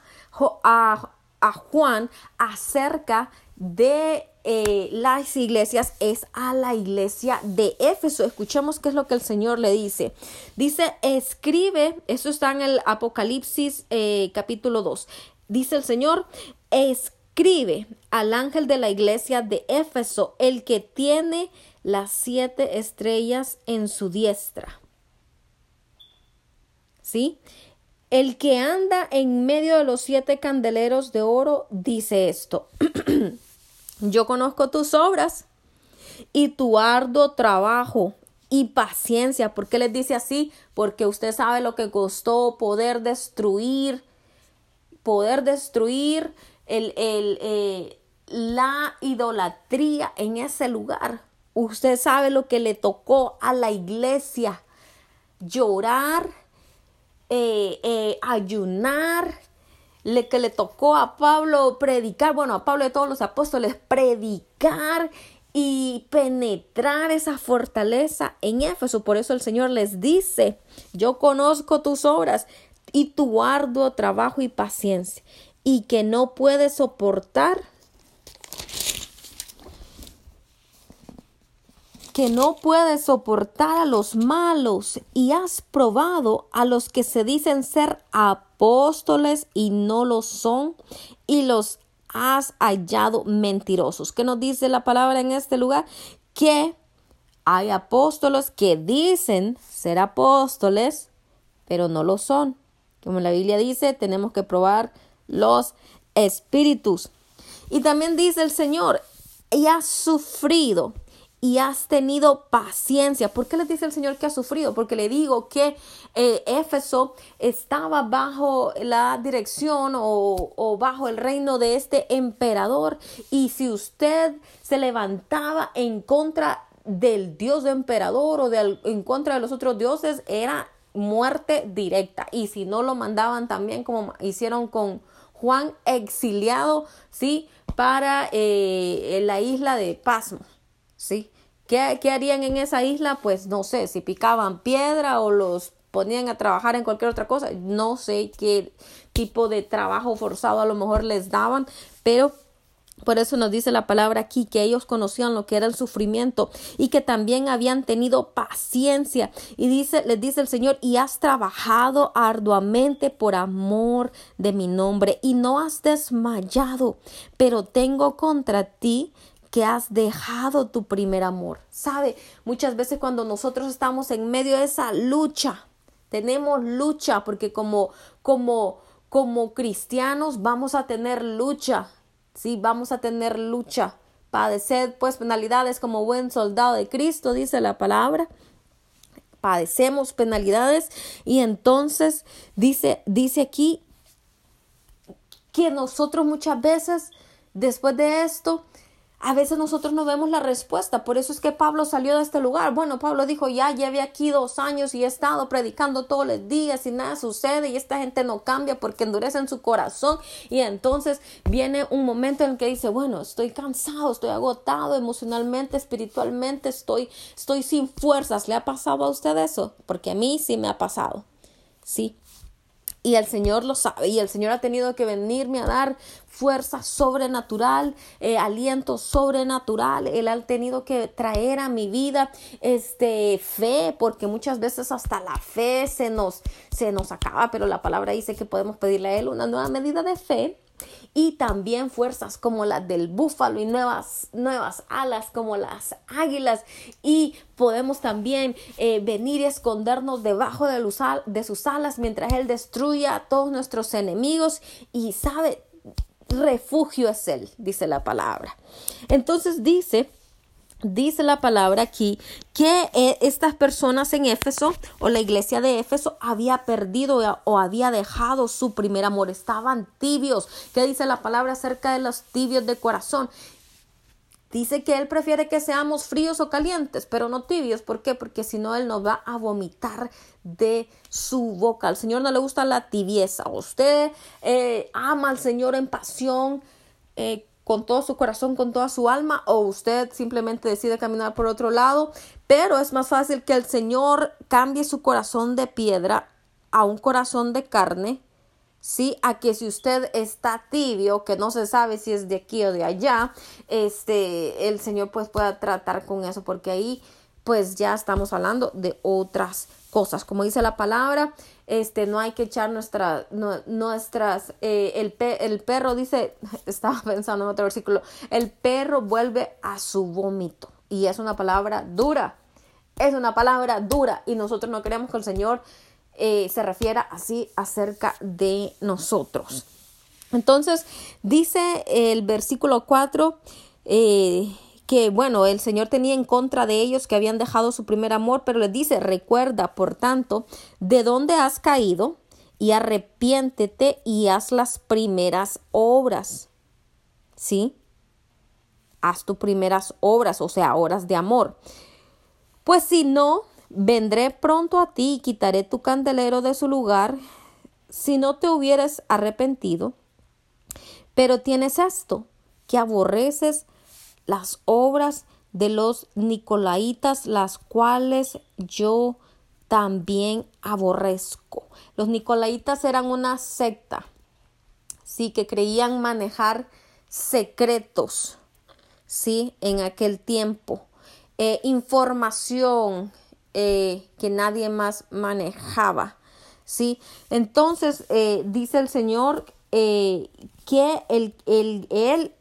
S1: Juan acerca de eh, las iglesias es a la iglesia de Éfeso. Escuchemos qué es lo que el Señor le dice. Dice, escribe, eso está en el Apocalipsis eh, capítulo 2. Dice el Señor, escribe escribe al ángel de la iglesia de Éfeso, el que tiene las siete estrellas en su diestra. ¿Sí? El que anda en medio de los siete candeleros de oro dice esto. Yo conozco tus obras y tu arduo trabajo y paciencia. ¿Por qué les dice así? Porque usted sabe lo que costó poder destruir, poder destruir el, el, eh, la idolatría en ese lugar. Usted sabe lo que le tocó a la iglesia. Llorar, eh, eh, ayunar, le que le tocó a Pablo predicar, bueno, a Pablo de todos los apóstoles, predicar y penetrar esa fortaleza en Éfeso. Por eso el Señor les dice, yo conozco tus obras y tu arduo trabajo y paciencia y que no puede soportar que no puede soportar a los malos y has probado a los que se dicen ser apóstoles y no lo son y los has hallado mentirosos. ¿Qué nos dice la palabra en este lugar? Que hay apóstoles que dicen ser apóstoles, pero no lo son. Como la Biblia dice, tenemos que probar los espíritus. Y también dice el Señor, y has sufrido y has tenido paciencia. ¿Por qué le dice el Señor que ha sufrido? Porque le digo que eh, Éfeso estaba bajo la dirección o, o, bajo el reino de este emperador. Y si usted se levantaba en contra del dios emperador o de, en contra de los otros dioses, era muerte directa. Y si no lo mandaban también como hicieron con Juan exiliado, ¿sí? Para eh, la isla de Pasmo, ¿sí? ¿Qué, ¿Qué harían en esa isla? Pues no sé, si picaban piedra o los ponían a trabajar en cualquier otra cosa, no sé qué tipo de trabajo forzado a lo mejor les daban, pero Por eso nos dice la palabra aquí que ellos conocían lo que era el sufrimiento y que también habían tenido paciencia. Y dice, les dice el Señor, y has trabajado arduamente por amor de mi nombre y no has desmayado, pero tengo contra ti que has dejado tu primer amor. Sabe, muchas veces cuando nosotros estamos en medio de esa lucha, tenemos lucha porque como como como cristianos vamos a tener lucha Sí, vamos a tener lucha, padecer pues penalidades como buen soldado de Cristo, dice la palabra. Padecemos penalidades y entonces dice, dice aquí que nosotros muchas veces después de esto a veces nosotros no vemos la respuesta. Por eso es que Pablo salió de este lugar. Bueno, Pablo dijo, ya llevé aquí dos años y he estado predicando todos los días y nada sucede y esta gente no cambia porque endurecen su corazón. Y entonces viene un momento en el que dice, bueno, estoy cansado, estoy agotado emocionalmente, espiritualmente, estoy, estoy sin fuerzas. ¿Le ha pasado a usted eso? Porque a mí sí me ha pasado. Sí, y el Señor lo sabe y el Señor ha tenido que venirme a dar fuerza sobrenatural, eh, aliento sobrenatural. Él ha tenido que traer a mi vida este fe, porque muchas veces hasta la fe se nos, se nos acaba, pero la palabra dice que podemos pedirle a Él una nueva medida de fe y también fuerzas como las del búfalo y nuevas, nuevas alas como las águilas y podemos también eh, venir y escondernos debajo de, de sus alas mientras Él destruya a todos nuestros enemigos y sabe, refugio es Él, dice la palabra. Entonces dice dice la palabra aquí que eh, estas personas en Éfeso o la iglesia de Éfeso había perdido o había dejado su primer amor, estaban tibios. ¿Qué dice la palabra acerca de los tibios de corazón? Dice que Él prefiere que seamos fríos o calientes, pero no tibios. ¿Por qué? Porque si no, Él nos va a vomitar de su boca. Al Señor no le gusta la tibieza. Usted eh, ama al Señor en pasión. Eh, con todo su corazón, con toda su alma, o usted simplemente decide caminar por otro lado, pero es más fácil que el Señor cambie su corazón de piedra a un corazón de carne, sí, a que si usted está tibio, que no se sabe si es de aquí o de allá, este, el Señor pues pueda tratar con eso, porque ahí pues ya estamos hablando de otras cosas. Como dice la palabra, este, no hay que echar nuestra, nuestras, eh, el, el perro dice, estaba pensando en otro versículo, el perro vuelve a su vómito. Y es una palabra dura, es una palabra dura. Y nosotros no queremos que el Señor eh, se refiera así acerca de nosotros. Entonces, dice el versículo 4, eh, que, bueno, el Señor tenía en contra de ellos que habían dejado su primer amor, pero les dice, recuerda, por tanto, de dónde has caído y arrepiéntete y haz las primeras obras. ¿Sí? Haz tus primeras obras, o sea, obras de amor. Pues si no, vendré pronto a ti y quitaré tu candelero de su lugar si no te hubieras arrepentido. Pero tienes esto, que aborreces las obras de los Nicolaitas, las cuales yo también aborrezco. Los Nicolaitas eran una secta, sí, que creían manejar secretos, sí, en aquel tiempo, eh, información eh, que nadie más manejaba, sí. Entonces eh, dice el Señor que el, el, él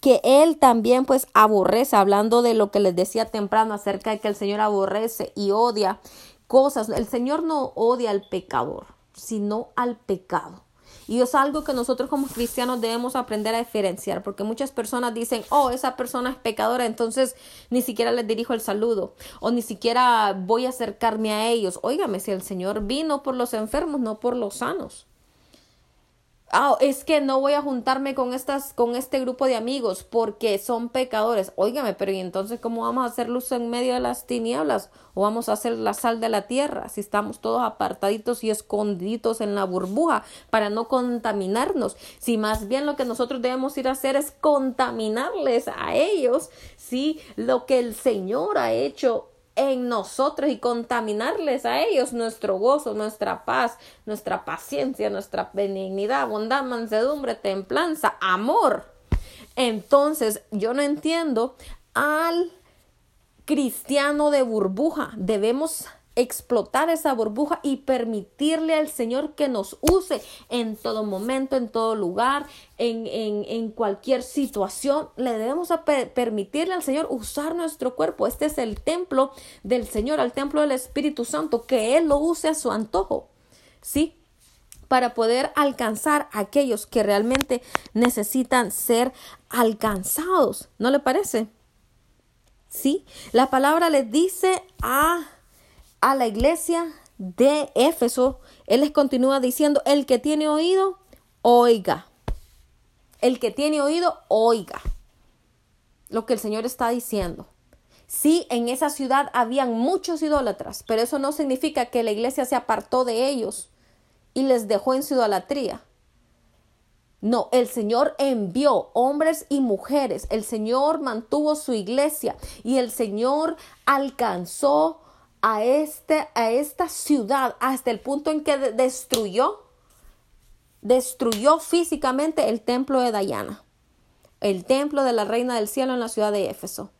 S1: que él también pues aborrece, hablando de lo que les decía temprano acerca de que el Señor aborrece y odia cosas. El Señor no odia al pecador, sino al pecado. Y es algo que nosotros como cristianos debemos aprender a diferenciar, porque muchas personas dicen, oh, esa persona es pecadora, entonces ni siquiera les dirijo el saludo, o ni siquiera voy a acercarme a ellos. Óigame, si el Señor vino por los enfermos, no por los sanos. Ah, es que no voy a juntarme con estas, con este grupo de amigos porque son pecadores. Óigame, pero ¿y entonces cómo vamos a hacer luz en medio de las tinieblas? ¿O vamos a hacer la sal de la tierra si estamos todos apartaditos y escondidos en la burbuja para no contaminarnos? Si más bien lo que nosotros debemos ir a hacer es contaminarles a ellos, si lo que el Señor ha hecho en nosotros y contaminarles a ellos nuestro gozo, nuestra paz, nuestra paciencia, nuestra benignidad, bondad, mansedumbre, templanza, amor. Entonces, yo no entiendo al cristiano de burbuja. Debemos explotar esa burbuja y permitirle al Señor que nos use en todo momento, en todo lugar, en, en, en cualquier situación. Le debemos permitirle al Señor usar nuestro cuerpo. Este es el templo del Señor, el templo del Espíritu Santo, que Él lo use a su antojo. ¿Sí? para poder alcanzar a aquellos que realmente necesitan ser alcanzados. ¿No le parece? Sí, la palabra le dice a a la iglesia de Éfeso, él les continúa diciendo, el que tiene oído, oiga. El que tiene oído, oiga. Lo que el Señor está diciendo. Sí, en esa ciudad habían muchos idólatras, pero eso no significa que la iglesia se apartó de ellos y les dejó en su idolatría. No, el Señor envió hombres y mujeres, el Señor mantuvo su iglesia y el Señor alcanzó a, este, a esta ciudad hasta el punto en que destruyó, destruyó físicamente el templo de Diana, el templo de la reina del cielo en la ciudad de Éfeso.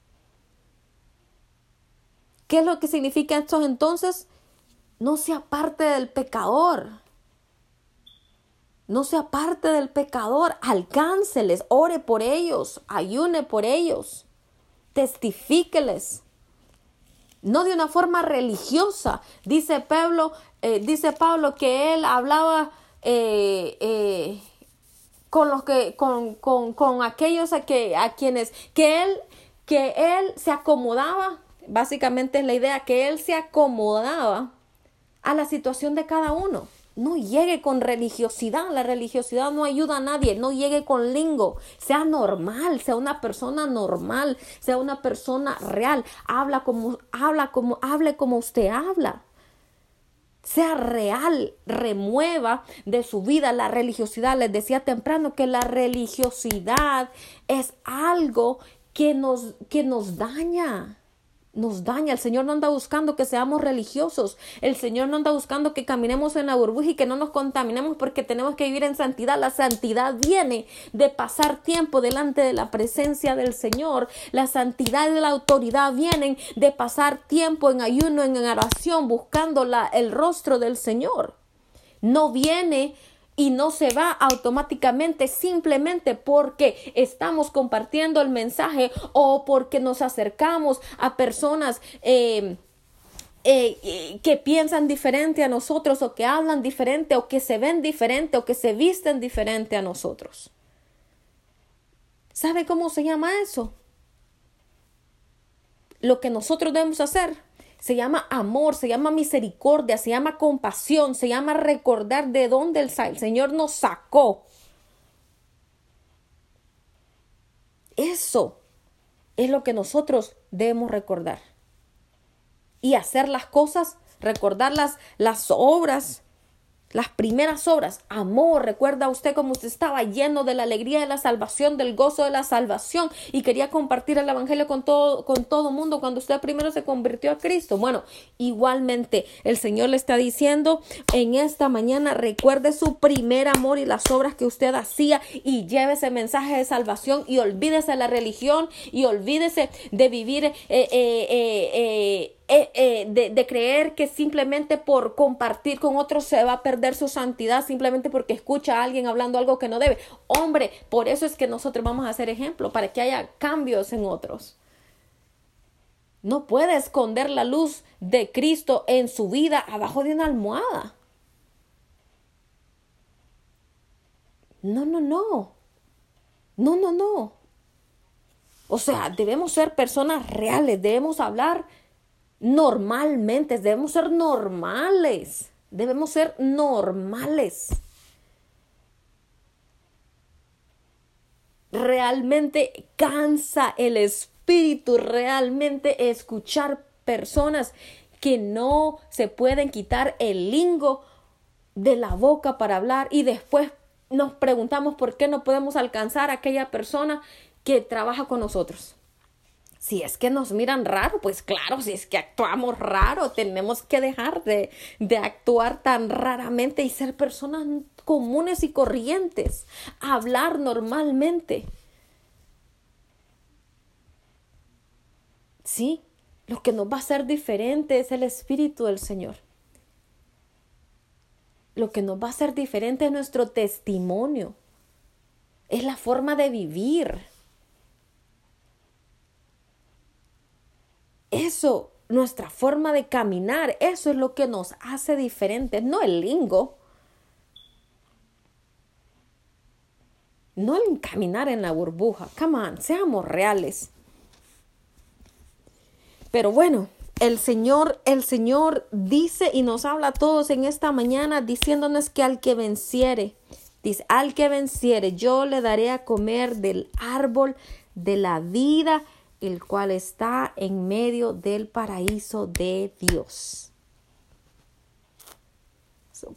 S1: ¿Qué es lo que significa esto entonces? No se aparte del pecador. No se aparte del pecador. Alcánceles, ore por ellos, ayune por ellos, testifíqueles no de una forma religiosa. Dice Pablo, eh, dice Pablo que él hablaba eh, eh, con los que, con, con, con aquellos a, que, a quienes, que él, que él se acomodaba, básicamente es la idea, que él se acomodaba a la situación de cada uno no llegue con religiosidad, la religiosidad no ayuda a nadie, no llegue con lingo, sea normal, sea una persona normal, sea una persona real, habla como habla como hable como usted habla. Sea real, remueva de su vida la religiosidad. Les decía temprano que la religiosidad es algo que nos, que nos daña nos daña. El Señor no anda buscando que seamos religiosos. El Señor no anda buscando que caminemos en la burbuja y que no nos contaminemos porque tenemos que vivir en santidad. La santidad viene de pasar tiempo delante de la presencia del Señor. La santidad y la autoridad vienen de pasar tiempo en ayuno, en oración, buscando la, el rostro del Señor. No viene y no se va automáticamente simplemente porque estamos compartiendo el mensaje o porque nos acercamos a personas eh, eh, que piensan diferente a nosotros o que hablan diferente o que se ven diferente o que se visten diferente a nosotros. ¿Sabe cómo se llama eso? Lo que nosotros debemos hacer se llama amor, se llama misericordia, se llama compasión, se llama recordar de dónde el, Señor nos sacó. Eso es lo que nosotros debemos recordar. Y hacer las cosas, recordar las, las obras las primeras obras, amor, recuerda usted cómo usted estaba lleno de la alegría de la salvación, del gozo de la salvación y quería compartir el evangelio con todo con todo mundo cuando usted primero se convirtió a Cristo. Bueno, igualmente el Señor le está diciendo en esta mañana recuerde su primer amor y las obras que usted hacía y lleve ese mensaje de salvación y olvídese de la religión y olvídese de vivir eh, eh, eh, eh eh, de, de, creer que simplemente por compartir con otros se va a perder su santidad simplemente porque escucha a alguien hablando algo que no debe. Hombre, por eso es que nosotros vamos a hacer ejemplo, para que haya cambios en otros. No puede esconder la luz de Cristo en su vida abajo de una almohada. No, no, no. No, no, no. O sea, debemos ser personas reales, debemos hablar normalmente, debemos ser normales, debemos ser normales. Realmente cansa el espíritu, realmente escuchar personas que no se pueden quitar el lingo de la boca para hablar y después nos preguntamos por qué no podemos alcanzar a aquella persona que trabaja con nosotros Si es que nos miran raro, pues claro, si es que actuamos raro, tenemos que dejar de, de actuar tan raramente y ser personas comunes y corrientes, hablar normalmente. Sí, lo que nos va a hacer diferente es el Espíritu del Señor. Lo que nos va a hacer diferente es nuestro testimonio. Es la forma de vivir. Eso, nuestra forma de caminar, eso es lo que nos hace diferentes, no el lingo. No el caminar en la burbuja. Come on, seamos reales. Pero bueno, el Señor, el Señor dice y nos habla a todos en esta mañana diciéndonos que al que venciere, dice, al que venciere, yo le daré a comer del árbol de la vida, el cual está en medio del paraíso de Dios.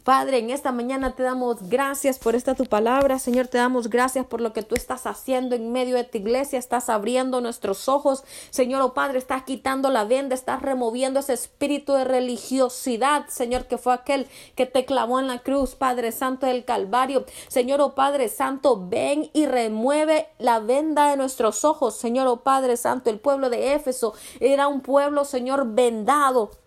S1: Padre, en esta mañana te damos gracias por esta tu palabra. Señor, te damos gracias por lo que tú estás haciendo en medio de tu iglesia. Estás abriendo nuestros ojos. Señor, oh Padre, estás quitando la venda, estás removiendo ese espíritu de religiosidad, Señor, que fue aquel que te clavó en la cruz, Padre Santo del Calvario. Señor, oh Padre Santo, ven y remueve la venda de nuestros ojos. Señor, oh Padre Santo, el pueblo de Éfeso era un pueblo, Señor, vendado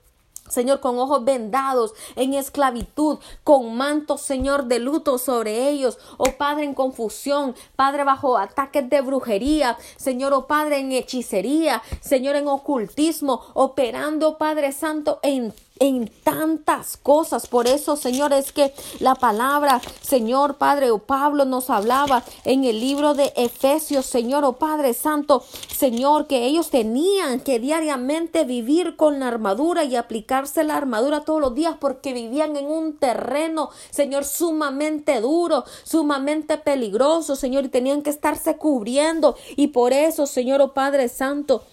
S1: Señor, con ojos vendados, en esclavitud, con mantos, Señor, de luto sobre ellos. Oh Padre, en confusión, Padre, bajo ataques de brujería. Señor, oh Padre, en hechicería. Señor, en ocultismo, operando, Padre Santo, en en tantas cosas. Por eso, Señor, es que la palabra, Señor Padre o Pablo nos hablaba en el libro de Efesios, Señor o Padre Santo, Señor, que ellos tenían que diariamente vivir con la armadura y aplicarse la armadura todos los días porque vivían en un terreno, Señor, sumamente duro, sumamente peligroso, Señor, y tenían que estarse cubriendo. Y por eso, Señor o Padre Santo,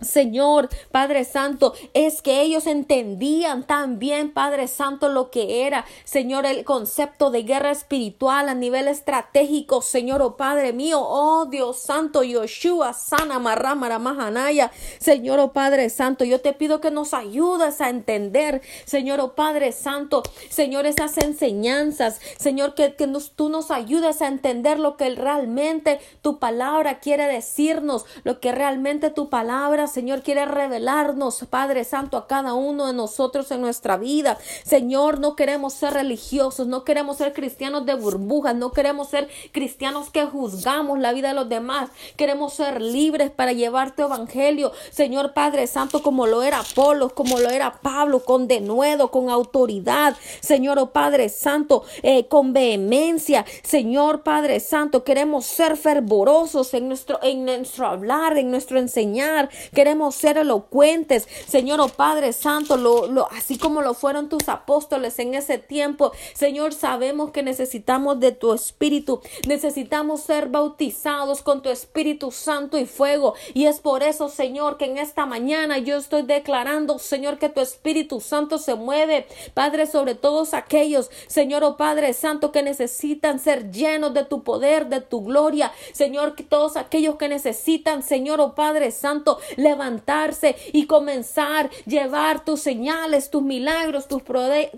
S1: Señor, Padre Santo, es que ellos entendían también, Padre Santo, lo que era, Señor, el concepto de guerra espiritual a nivel estratégico, Señor, oh Padre mío, oh Dios Santo, Yoshua, Sana, Marramara, Mahanaya, Señor, oh Padre Santo, yo te pido que nos ayudes a entender, Señor, oh Padre Santo, Señor, esas enseñanzas, Señor, que, que tú nos ayudes a entender lo que realmente tu palabra quiere decirnos, lo que realmente tu palabra Señor, quiere revelarnos, Padre Santo, a cada uno de nosotros en nuestra vida. Señor, no queremos ser religiosos, no queremos ser cristianos de burbujas, no queremos ser cristianos que juzgamos la vida de los demás. Queremos ser libres para llevar tu evangelio, Señor Padre Santo, como lo era Apolo, como lo era Pablo, con denuedo, con autoridad. Señor, oh Padre Santo, eh, con vehemencia. Señor Padre Santo, queremos ser fervorosos en nuestro, en nuestro hablar, en nuestro enseñar. Queremos ser elocuentes, Señor, oh Padre Santo, lo, lo, así como lo fueron tus apóstoles en ese tiempo. Señor, sabemos que necesitamos de tu Espíritu, necesitamos ser bautizados con tu Espíritu Santo y fuego. Y es por eso, Señor, que en esta mañana yo estoy declarando, Señor, que tu Espíritu Santo se mueve, Padre, sobre todos aquellos, Señor, oh Padre Santo, que necesitan ser llenos de tu poder, de tu gloria, Señor, que todos aquellos que necesitan, Señor, oh Padre Santo, levantarse y comenzar a llevar tus señales, tus milagros, tus,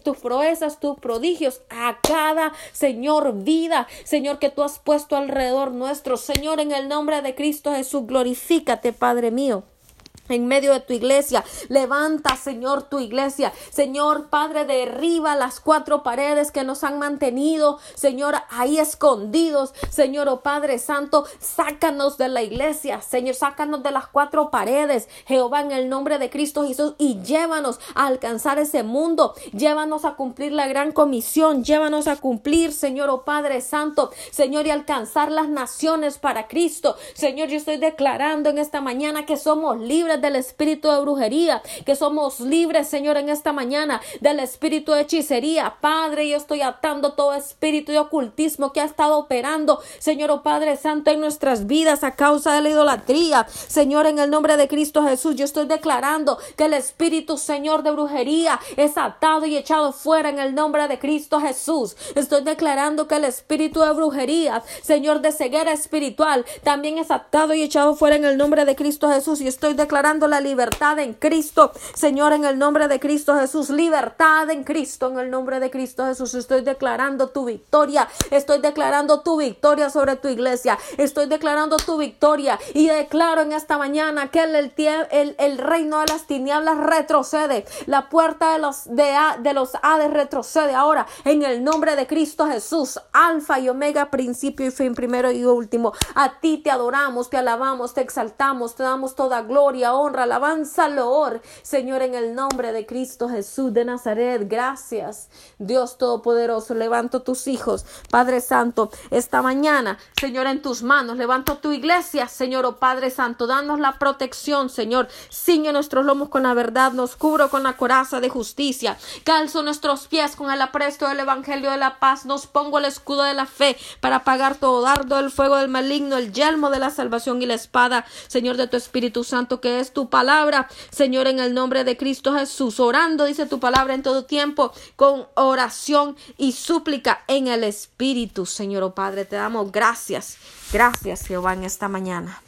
S1: tus proezas, tus prodigios a cada Señor vida, Señor, que tú has puesto alrededor nuestro. Señor, en el nombre de Cristo Jesús, glorifícate, Padre mío en medio de tu iglesia. Levanta, Señor, tu iglesia. Señor, Padre, derriba las cuatro paredes que nos han mantenido, Señor, ahí escondidos. Señor, oh Padre Santo, sácanos de la iglesia. Señor, sácanos de las cuatro paredes. Jehová, en el nombre de Cristo Jesús, y llévanos a alcanzar ese mundo. Llévanos a cumplir la gran comisión. Llévanos a cumplir, Señor, oh Padre Santo, Señor, y alcanzar las naciones para Cristo. Señor, yo estoy declarando en esta mañana que somos libres del espíritu de brujería, que somos libres, Señor, en esta mañana del espíritu de hechicería. Padre, yo estoy atando todo espíritu de ocultismo que ha estado operando, Señor, oh Padre Santo, en nuestras vidas a causa de la idolatría. Señor, en el nombre de Cristo Jesús, yo estoy declarando que el espíritu, Señor, de brujería es atado y echado fuera en el nombre de Cristo Jesús. Estoy declarando que el espíritu de brujería, Señor, de ceguera espiritual, también es atado y echado fuera en el nombre de Cristo Jesús. Y estoy declarando la libertad en Cristo, Señor, en el nombre de Cristo Jesús. Libertad en Cristo, en el nombre de Cristo Jesús. Estoy declarando tu victoria. Estoy declarando tu victoria sobre tu iglesia. Estoy declarando tu victoria. Y declaro en esta mañana que el reino de las tinieblas retrocede. La puerta de los, de, de los Hades retrocede ahora en el nombre de Cristo Jesús. Alfa y Omega, principio y fin, primero y último. A ti te adoramos, te alabamos, te exaltamos, te damos toda gloria, honra, alabanza, loor. Señor, en el nombre de Cristo Jesús de Nazaret, gracias. Dios Todopoderoso, levanto tus hijos. Padre Santo, esta mañana, Señor, en tus manos, levanto tu iglesia, Señor, oh Padre Santo, danos la protección, Señor. Ciñe nuestros lomos con la verdad, nos cubro con la coraza de justicia. Calzo nuestros pies con el apresto del Evangelio de la paz. Nos pongo el escudo de la fe para apagar todo dardo del fuego del maligno, el yelmo de la salvación y la espada, Señor, de tu Espíritu Santo, que tu palabra, Señor, en el nombre de Cristo Jesús. Orando, dice tu palabra en todo tiempo, con oración y súplica en el Espíritu, Señor, oh Padre. Te damos gracias. Gracias, Jehová, en esta mañana.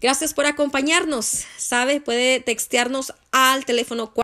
S1: Gracias por acompañarnos. ¿Sabe? Puede textearnos al teléfono